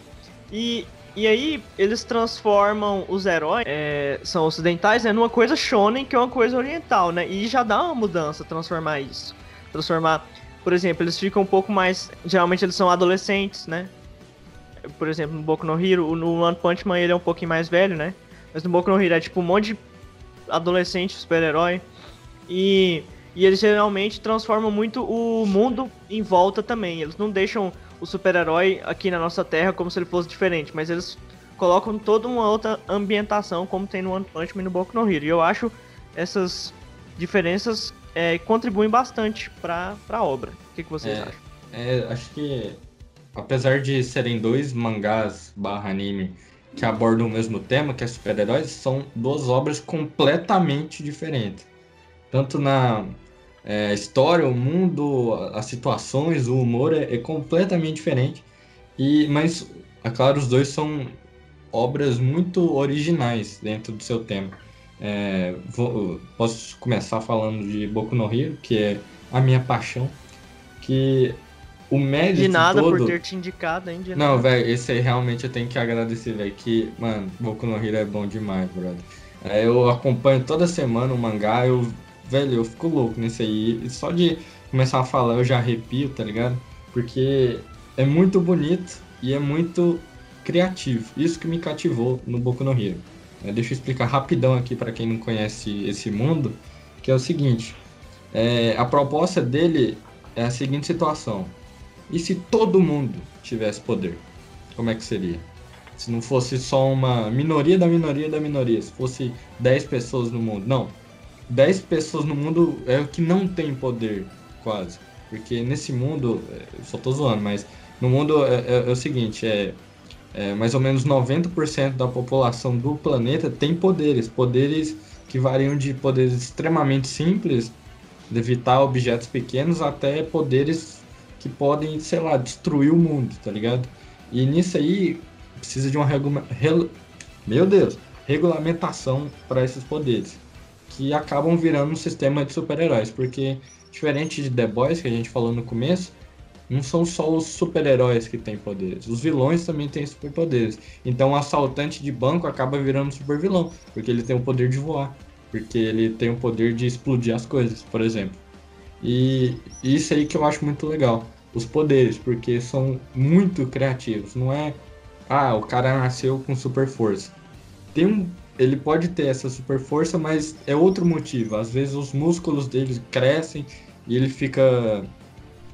E, e aí, eles transformam os heróis, é, são ocidentais, né, numa coisa shonen, que é uma coisa oriental, né? E já dá uma mudança transformar isso. Transformar, por exemplo, eles ficam um pouco mais. Geralmente eles são adolescentes, né? Por exemplo, no Boku no Hero, no One Punch Man ele é um pouquinho mais velho, né? Mas no Boku no Hero é tipo um monte de adolescente super-herói. E, e eles geralmente transformam muito o mundo em volta também. Eles não deixam o super-herói aqui na nossa Terra como se ele fosse diferente, mas eles colocam toda uma outra ambientação, como tem no One Punch Man e no Boku no Hero. E eu acho essas diferenças é, contribuem bastante para a obra. O que, que vocês É. acham? É, acho que apesar de serem dois mangás barra anime que abordam o mesmo tema, que é super-heróis, são duas obras completamente diferentes. Tanto na é, história, o mundo, as situações, o humor é, é completamente diferente. E, mas, é claro, os dois são obras muito originais dentro do seu tema. É, vou- posso começar falando de Boku no Hero, que é a minha paixão, que o mérito De nada todo... por ter te indicado, hein? De Não, velho, esse aí realmente eu tenho que agradecer, velho. Que, mano, Boku no Hero é bom demais, brother. É, eu acompanho toda semana o mangá, eu, velho, eu fico louco nesse aí. Só de começar a falar eu já arrepio, tá ligado? Porque é muito bonito e é muito criativo. Isso que me cativou no Boku no Hero. É, deixa eu explicar rapidão aqui pra quem não conhece esse mundo, que é o seguinte. é, a proposta dele é a seguinte situação. E se todo mundo tivesse poder? Como é que seria? Se não fosse só uma minoria da minoria da minoria, se fosse 10 pessoas no mundo. Não. 10 pessoas no mundo é o que não tem poder, quase. Porque nesse mundo, é, só tô zoando, mas no mundo é, é- é o seguinte, é, é mais ou menos 90% da população do planeta tem poderes. Poderes que variam de poderes extremamente simples, de evitar objetos pequenos, até poderes que podem, sei lá, destruir o mundo, tá ligado? E nisso aí precisa de uma regula... meu Deus, regulamentação para esses poderes, que acabam virando um sistema de super-heróis, porque diferente de The Boys que a gente falou no começo, não são só os super-heróis que têm poderes, os vilões também têm superpoderes. Então o assaltante de banco acaba virando um super-vilão, porque ele tem o poder de voar, porque ele tem o poder de explodir as coisas, por exemplo. E isso aí que eu acho muito legal. Os poderes, porque são muito criativos. Não é, ah, o cara nasceu com super força. Tem um, ele pode ter essa super força, mas é outro motivo. Às vezes os músculos dele crescem e ele fica,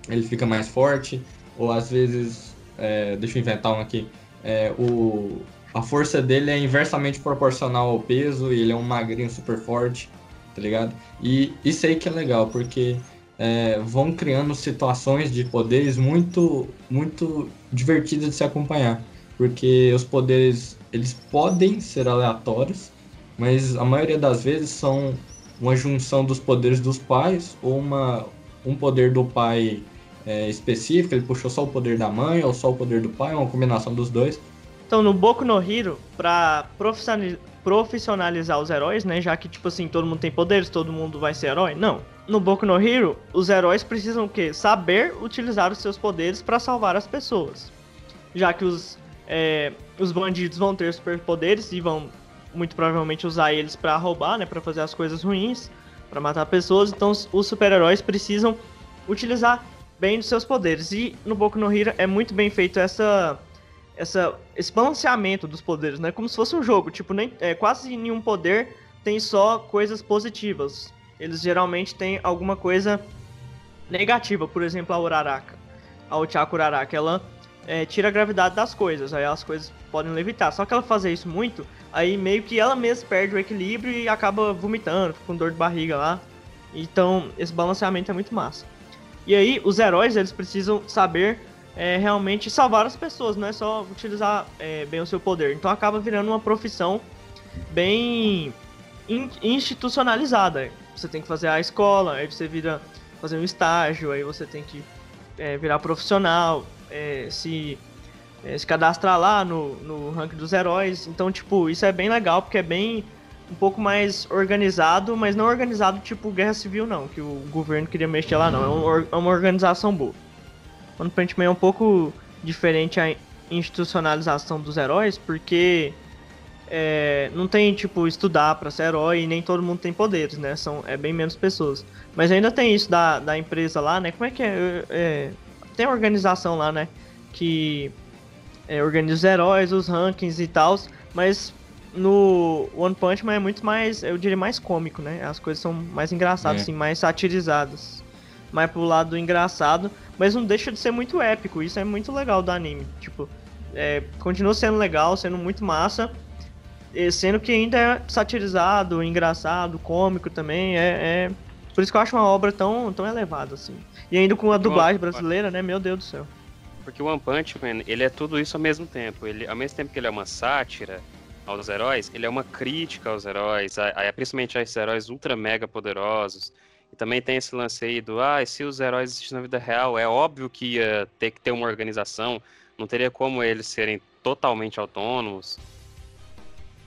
ele fica mais forte. Ou às vezes, é, deixa eu inventar um aqui. É, o, a força dele é inversamente proporcional ao peso e ele é um magrinho super forte, tá ligado? E isso aí que é legal, porque é, vão criando situações de poderes muito, muito divertidas de se acompanhar. Porque os poderes, eles podem ser aleatórios, mas a maioria das vezes são uma junção dos poderes dos pais ou uma, um poder do pai é, específico, ele puxou só o poder da mãe ou só o poder do pai, uma combinação dos dois. Então, no Boku no Hero, pra profissionali- profissionalizar os heróis, né? Já que, tipo assim, todo mundo tem poderes, todo mundo vai ser herói. Não. No Boku no Hero, os heróis precisam o quê? Saber utilizar os seus poderes pra salvar as pessoas. Já que os, é, os bandidos vão ter superpoderes e vão muito provavelmente usar eles pra roubar, né? Pra fazer as coisas ruins, pra matar pessoas. Então, os- os super-heróis precisam utilizar bem dos seus poderes. E no Boku no Hero é muito bem feito essa essa, esse balanceamento dos poderes, né? Como se fosse um jogo. Tipo, nem, é, quase nenhum poder tem só coisas positivas. Eles geralmente têm alguma coisa negativa. Por exemplo, a Uraraka. A Uchaku Uraraka, ela é, tira a gravidade das coisas. Aí as coisas podem levitar. Só que ela fazer isso muito, aí meio que ela mesma perde o equilíbrio e acaba vomitando, com dor de barriga lá. Então, esse balanceamento é muito massa. E aí, os heróis, eles precisam saber é, realmente salvar as pessoas, não é só utilizar é, bem o seu poder. Então acaba virando uma profissão bem in- institucionalizada. Você tem que fazer a escola, aí você vira fazer um estágio, aí você tem que é, virar profissional, é, se, é, se cadastrar lá no, no ranking dos heróis. Então, tipo, isso é bem legal porque é bem um pouco mais organizado, mas não organizado tipo Guerra Civil, não, que o governo queria mexer lá, não. É, um é uma organização boa. One Punch Man é um pouco diferente a institucionalização dos heróis, porque é, não tem, tipo, estudar pra ser herói e nem todo mundo tem poderes, né? São, é bem menos pessoas. Mas ainda tem isso da, da empresa lá, né? Como é que é? É, Tem a organização lá, né? Que é, organiza os heróis, os rankings e tal, mas no One Punch Man é muito mais, eu diria, mais cômico, né? As coisas são mais engraçadas, É. assim, mais satirizadas. Mais pro lado do engraçado, mas não deixa de ser muito épico. Isso é muito legal do anime. Tipo, é, continua sendo legal, sendo muito massa, sendo que ainda é satirizado, engraçado, cômico também. É, é- Por isso que eu acho uma obra tão, tão elevada, assim. E ainda com a dublagem brasileira, né? Meu Deus do céu. Porque o One Punch Man, ele é tudo isso ao mesmo tempo. Ele, ao mesmo tempo que ele é uma sátira aos heróis, ele é uma crítica aos heróis, a, a- principalmente a esses heróis ultra mega poderosos. E também tem esse lance aí do, ah, e se os heróis existissem na vida real, é óbvio que ia ter que ter uma organização, não teria como eles serem totalmente autônomos.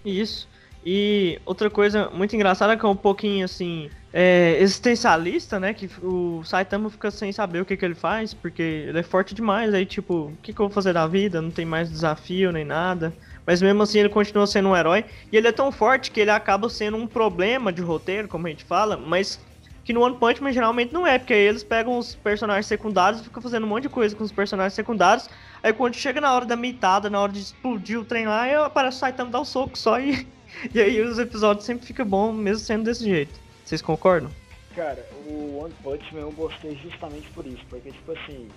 Isso. E outra coisa muito engraçada que é um pouquinho assim. É, existencialista, né? Que o Saitama fica sem saber o que, que ele faz, porque ele é forte demais. Aí, tipo, o que, que eu vou fazer da vida? Não tem mais desafio nem nada. Mas mesmo assim ele continua sendo um herói. E ele é tão forte que ele acaba sendo um problema de roteiro, como a gente fala, mas que no One Punch Man geralmente não é, porque eles pegam os personagens secundários e ficam fazendo um monte de coisa com os personagens secundários. Aí quando chega na hora da mitada, na hora de explodir o trem lá, aparece o Saitama dar um soco só e. *laughs* E aí os episódios sempre ficam bons, mesmo sendo desse jeito. Vocês concordam? Cara, o One Punch Man eu gostei justamente por isso, porque tipo assim,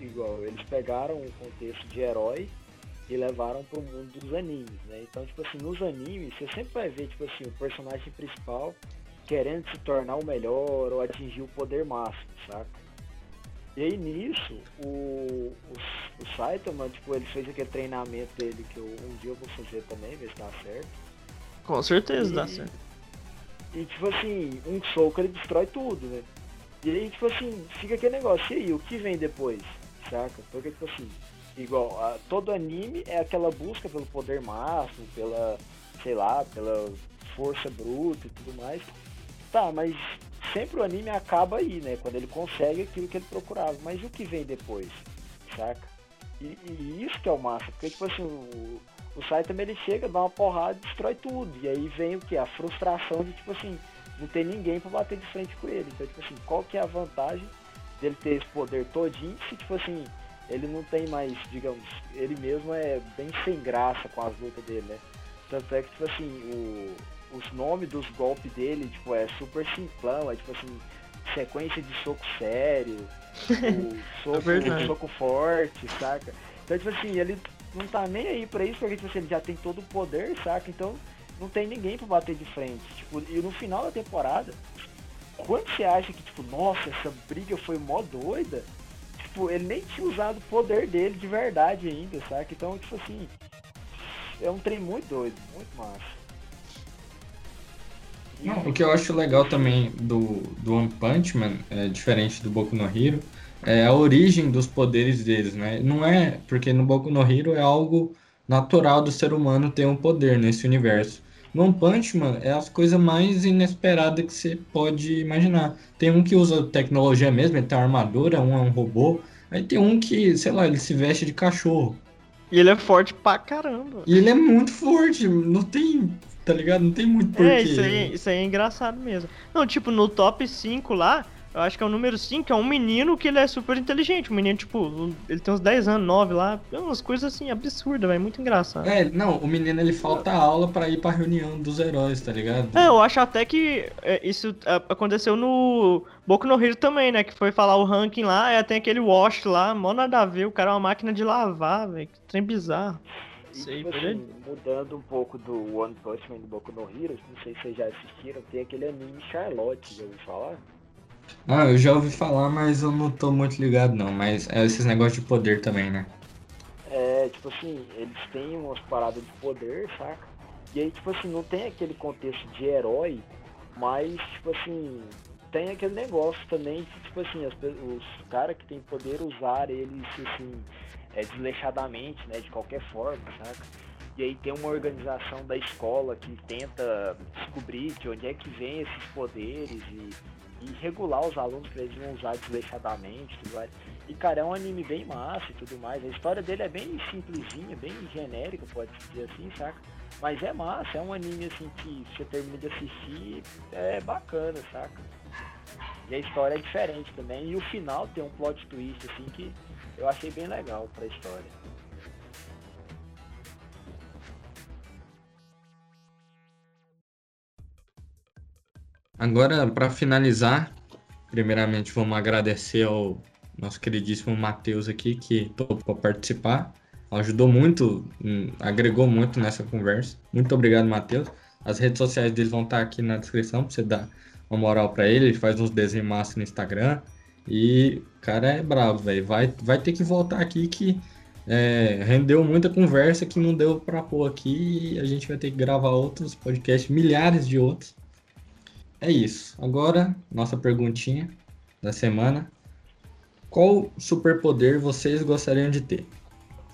igual, eles pegaram o contexto de herói e levaram pro mundo dos animes, né? Então, tipo assim, nos animes, você sempre vai ver, tipo assim, o personagem principal querendo se tornar o melhor ou atingir o poder máximo, saca? E aí nisso, o, o, o Saitama, tipo, ele fez aquele treinamento dele que eu, um dia eu vou fazer também, ver se dá certo. Com certeza dá E- certo. E tipo assim, um soco ele destrói tudo, né? E aí, tipo assim, fica aquele negócio, e aí, o que vem depois? Saca? Porque, tipo assim, igual, a- todo anime é aquela busca pelo poder máximo, pela, sei lá, pela força bruta e tudo mais. Tá, mas sempre o anime acaba aí, né? Quando ele consegue aquilo que ele procurava. Mas o que vem depois? Saca? E, e isso que é o massa, porque, tipo assim, o, o Saitama ele chega, dá uma porrada e destrói tudo. E aí vem o que? A frustração de, tipo assim, não ter ninguém pra bater de frente com ele. Então, tipo assim, qual que é a vantagem dele ter esse poder todinho se, tipo assim, ele não tem mais, digamos, ele mesmo é bem sem graça com as lutas dele, né? Tanto é que, tipo assim, o, os nomes dos golpes dele, tipo, é super simplão, é tipo assim, sequência de soco sério, *laughs* soco, verdade. soco forte, saca? Então, tipo assim, ele não tá nem aí pra isso, porque tipo assim, ele já tem todo o poder, saca? Então não tem ninguém pra bater de frente. Tipo, e no final da temporada, quando você acha que, tipo, nossa, essa briga foi mó doida, tipo, ele nem tinha usado o poder dele de verdade ainda, saca? Então, tipo assim, é um trem muito doido, muito massa. Não, o que eu acho legal também do, do One Punch Man, é, diferente do Boku no Hero, é a origem dos poderes deles, né? Não é porque no Boku no Hero é algo natural do ser humano ter um poder nesse universo. No One Punch Man é as coisas mais inesperadas que você pode imaginar. Tem um que usa tecnologia mesmo, ele tem uma armadura, um é um robô. Aí tem um que, sei lá, ele se veste de cachorro. E ele é forte pra caramba. E ele é muito forte, não tem, tá ligado? Não tem muito porquê. É, isso aí, isso aí é engraçado mesmo. Não, tipo, no top 5 lá, eu acho que é o número 5, é um menino que ele é super inteligente. Um menino, tipo, ele tem uns 10 anos, 9 lá. É umas coisas assim, absurdas, velho. Muito engraçado. É, não, o menino ele falta aula pra ir pra reunião dos heróis, tá ligado? É, eu acho até que é, isso é, aconteceu no Boku no Hero também, né? Que foi falar o ranking lá, tem aquele wash lá, mó nada a ver, o cara é uma máquina de lavar, velho. Que trem bizarro. Foi assim, mudando um pouco do One Punch Man do Boku no Hero, não sei se vocês já assistiram, tem aquele anime Charlotte, já ouviu falar? Ah, eu já ouvi falar, mas eu não tô muito ligado não. Mas é esses negócios de poder também, né? É, tipo assim, eles têm umas paradas de poder, saca? E aí, tipo assim, não tem aquele contexto de herói, mas, tipo assim, tem aquele negócio também de, tipo assim, as os caras que têm poder usar eles, assim, é, desleixadamente, né, de qualquer forma, saca? E aí tem uma organização da escola que tenta descobrir de onde é que vem esses poderes e, e regular os alunos para eles não usar desleixadamente. Tudo mais. E cara, é um anime bem massa e tudo mais. A história dele é bem simplesinha, bem genérica, pode dizer assim, saca? Mas é massa, é um anime assim que você termina de assistir, é bacana, saca? E a história é diferente também. E o final tem um plot twist assim que eu achei bem legal pra história. Agora, para finalizar, primeiramente vamos agradecer ao nosso queridíssimo Matheus aqui, que topou participar. Ajudou muito, hum, agregou muito nessa conversa. Muito obrigado, Matheus. As redes sociais dele vão estar aqui na descrição para você dar uma moral para ele. Ele faz uns desenhos massa no Instagram. E o cara é bravo, velho. Vai, vai ter que voltar aqui que é, rendeu muita conversa que não deu pra pôr aqui. E a gente vai ter que gravar outros podcasts, milhares de outros. É isso. Agora, nossa perguntinha da semana. Qual superpoder vocês gostariam de ter?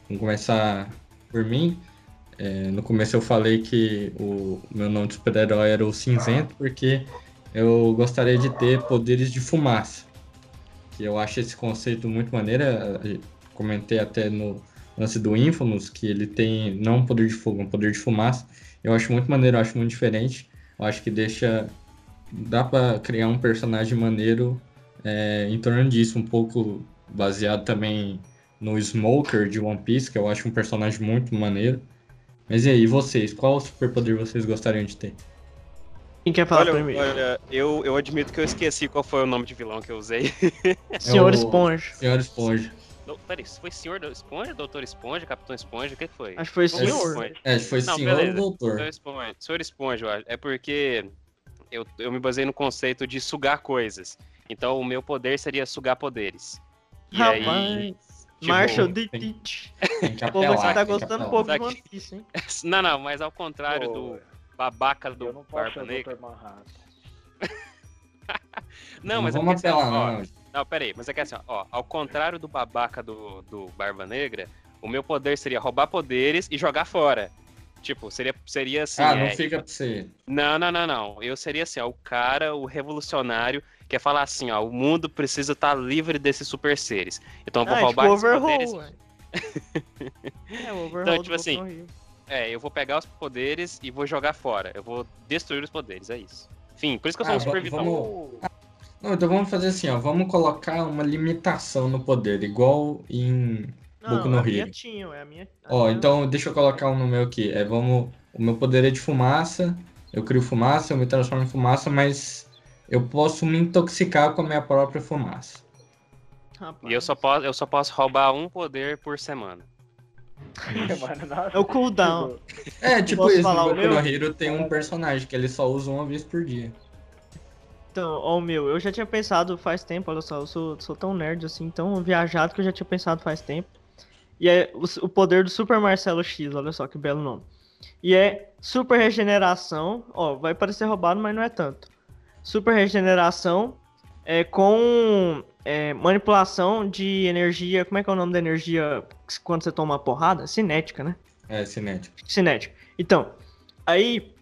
Vamos começar por mim. É, no começo eu falei que o meu nome de super-herói era o cinzento, porque eu gostaria de ter poderes de fumaça. Que eu acho esse conceito muito maneiro. eu Comentei até no lance do Infamous, que ele tem não um poder de fogo, um poder de fumaça. Eu acho muito maneiro, eu acho muito diferente. Eu acho que deixa. Dá pra criar um personagem maneiro é, em torno disso, um pouco baseado também no Smoker de One Piece, que eu acho um personagem muito maneiro. Mas e aí, vocês? Qual superpoder vocês gostariam de ter? Quem quer falar Olha, primeiro? olha eu, eu admito que eu esqueci qual foi o nome de vilão que eu usei. *laughs* Senhor É Esponja. Senhor Esponja. Peraí, foi Senhor Esponja, Doutor Esponja, Capitão Esponja? O que foi? Acho que foi senhor. Esponja. É, foi Não, Senhor ou beleza. Doutor? Senhor Esponja, Senhor Esponja, eu acho. É porque eu, eu me baseei no conceito de sugar coisas. Então o meu poder seria sugar poderes. E aí, Rapaz. tipo, Marshall tem- Ditich. Tem que O povo aqui apelar, tá gostando um pouco de Sabe One Piece, hein? *laughs* Não, não, mas ao contrário Pô, do babaca do eu não Barba Negra. Manhattan. *laughs* Não, mas é vamos assim, apelar, ó, não. Não, peraí, mas é que assim, ó, ao contrário do babaca do, do Barba Negra, o meu poder seria roubar poderes e jogar fora. Tipo, seria, seria assim. ah, não é, fica pra você. não, não, não, não. Eu seria assim, ó, o cara, o revolucionário, que é falar assim, ó, o mundo precisa estar livre desses super seres. Então eu vou Ah, é tipo roubar esses Overhaul. *laughs* É, o Overhaul Então, tipo assim. É, eu vou pegar os poderes e vou jogar fora. Eu vou destruir os poderes, é isso. Enfim, por isso que eu sou Ah, um super vilão. vamos- Não, então vamos fazer assim, ó. Vamos colocar uma limitação no poder, igual em. Boku Não, no a minha Hero. tinha, é a minha. a Ó, minha- então deixa eu colocar um no meu aqui. É, vamos. O meu poder é de fumaça. Eu crio fumaça, eu me transformo em fumaça, mas eu posso me intoxicar com a minha própria fumaça. Rapaz. E eu só, posso, eu só posso roubar um poder por semana. *laughs* É o cooldown. *laughs* É, tipo Posso isso, falar no o Boku no meu? Hero tem um personagem que ele só usa uma vez por dia. Então, ó, o meu, eu já tinha pensado faz tempo, olha só, eu sou, sou tão nerd assim, tão viajado que eu já tinha pensado faz tempo. E é o, o poder do Super Marcelo X, olha só que belo nome. E é super regeneração, ó, vai parecer roubado, mas não é tanto. Super regeneração é com é, manipulação de energia, como é que é o nome da energia quando você toma uma porrada? Cinética, né? É, cinético. cinético. Então, aí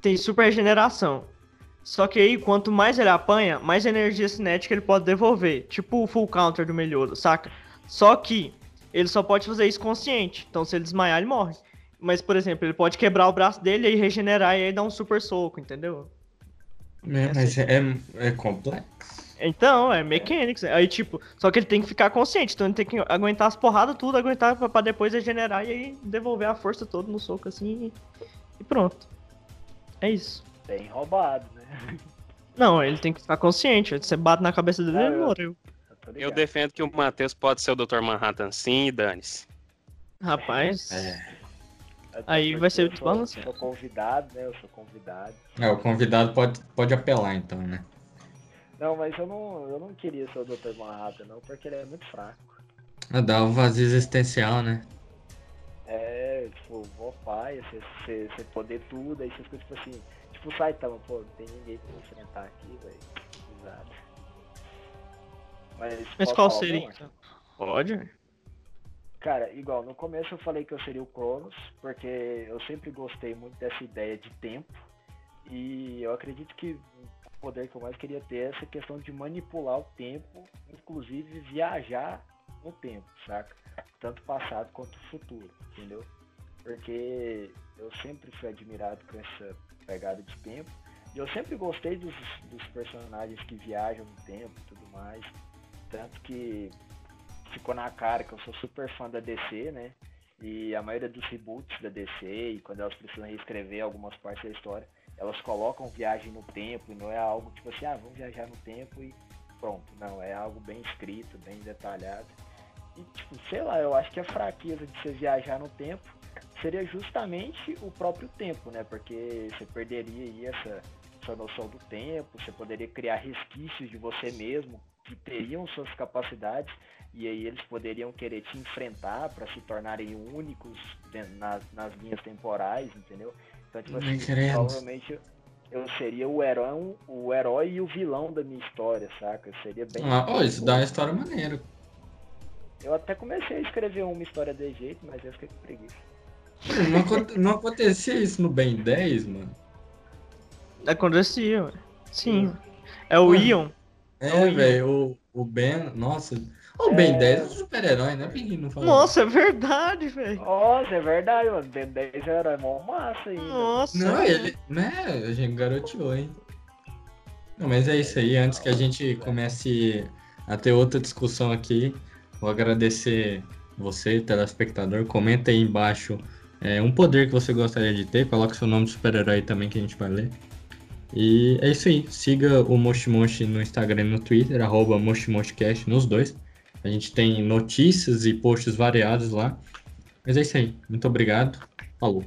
tem super regeneração. Só que aí, quanto mais ele apanha, mais energia cinética ele pode devolver. Tipo o full counter do Meliodo, saca? Só que ele só pode fazer isso consciente. Então, se ele desmaiar, ele morre. Mas, por exemplo, ele pode quebrar o braço dele e regenerar e aí dar um super soco, entendeu? É, mas é, é, é complexo. Então, é mechanics. Aí, tipo, só que ele tem que ficar consciente. Então, ele tem que aguentar as porradas, tudo, aguentar pra, pra depois regenerar e aí devolver a força toda no soco assim e, pronto. É isso. Bem roubado, né? Não, ele tem que ficar consciente. Você bate na cabeça dele Ah, e ele eu- morreu. Eu, Eu defendo que o Matheus pode ser o Dr. Manhattan sim e dane-se. Rapaz. É. Aí vai ser eu desbalanceado. Sou, sou convidado, né? Eu sou convidado. É, o convidado pode, pode apelar então, né? Não, mas eu não, eu não queria ser o Dr. Manhattan, não, porque ele é muito fraco. Ah, Dá um vazio existencial, né? É, tipo, mó pai, você, você, você poder tudo, aí você fica tipo assim, tipo o Saitama, pô, não tem ninguém pra enfrentar aqui, velho. Mas, Mas qual seria, então? Pode. Cara, igual, no começo eu falei que eu seria o Cronos, porque eu sempre gostei muito dessa ideia de tempo. E eu acredito que o poder que eu mais queria ter é essa questão de manipular o tempo, inclusive viajar no tempo, saca? Tanto passado quanto futuro, entendeu? Porque eu sempre fui admirado com essa pegada de tempo. E eu sempre gostei dos, dos personagens que viajam no tempo e tudo mais. Tanto que ficou na cara que eu sou super fã da DC, né? E a maioria dos reboots da DC, e quando elas precisam reescrever algumas partes da história, elas colocam viagem no tempo, e não é algo tipo assim, ah, vamos viajar no tempo e pronto. Não, é algo bem escrito, bem detalhado. E tipo, sei lá, eu acho que a fraqueza de você viajar no tempo seria justamente o próprio tempo, né? Porque você perderia aí essa, essa noção do tempo, você poderia criar resquícios de você mesmo que teriam suas capacidades e aí eles poderiam querer te enfrentar para se tornarem únicos nas, nas linhas temporais, entendeu? Então, tipo assim, credo. provavelmente eu- seria o herói, o herói e o vilão da minha história, saca? Eu seria bem. Ah, ó, isso dá uma história maneira. Eu até comecei a escrever uma história de jeito, mas eu fiquei com preguiça. Não, *laughs* não acontecia isso no Ben 10, mano? Acontecia, ué. Sim. É o Mano. Ion. É, velho, o, o Ben. Nossa. O Ben 10 é um super-herói, né? Não fala? Nossa, é verdade, velho. Nossa, é verdade, mano. Ben 10 é herói mó massa ainda. Nossa. Não, ele. Né? A gente garoteou, hein? Não, mas é isso aí. Antes que a gente comece a ter outra discussão aqui, vou agradecer você, telespectador. Comenta aí embaixo é, um poder que você gostaria de ter. Coloca seu nome de super-herói também que a gente vai ler. E é isso aí. Siga o Moshi Moshi no Instagram e no Twitter, arroba MoshiMoshiCast nos dois. A gente tem notícias e posts variados lá. Mas é isso aí. Muito obrigado. Falou.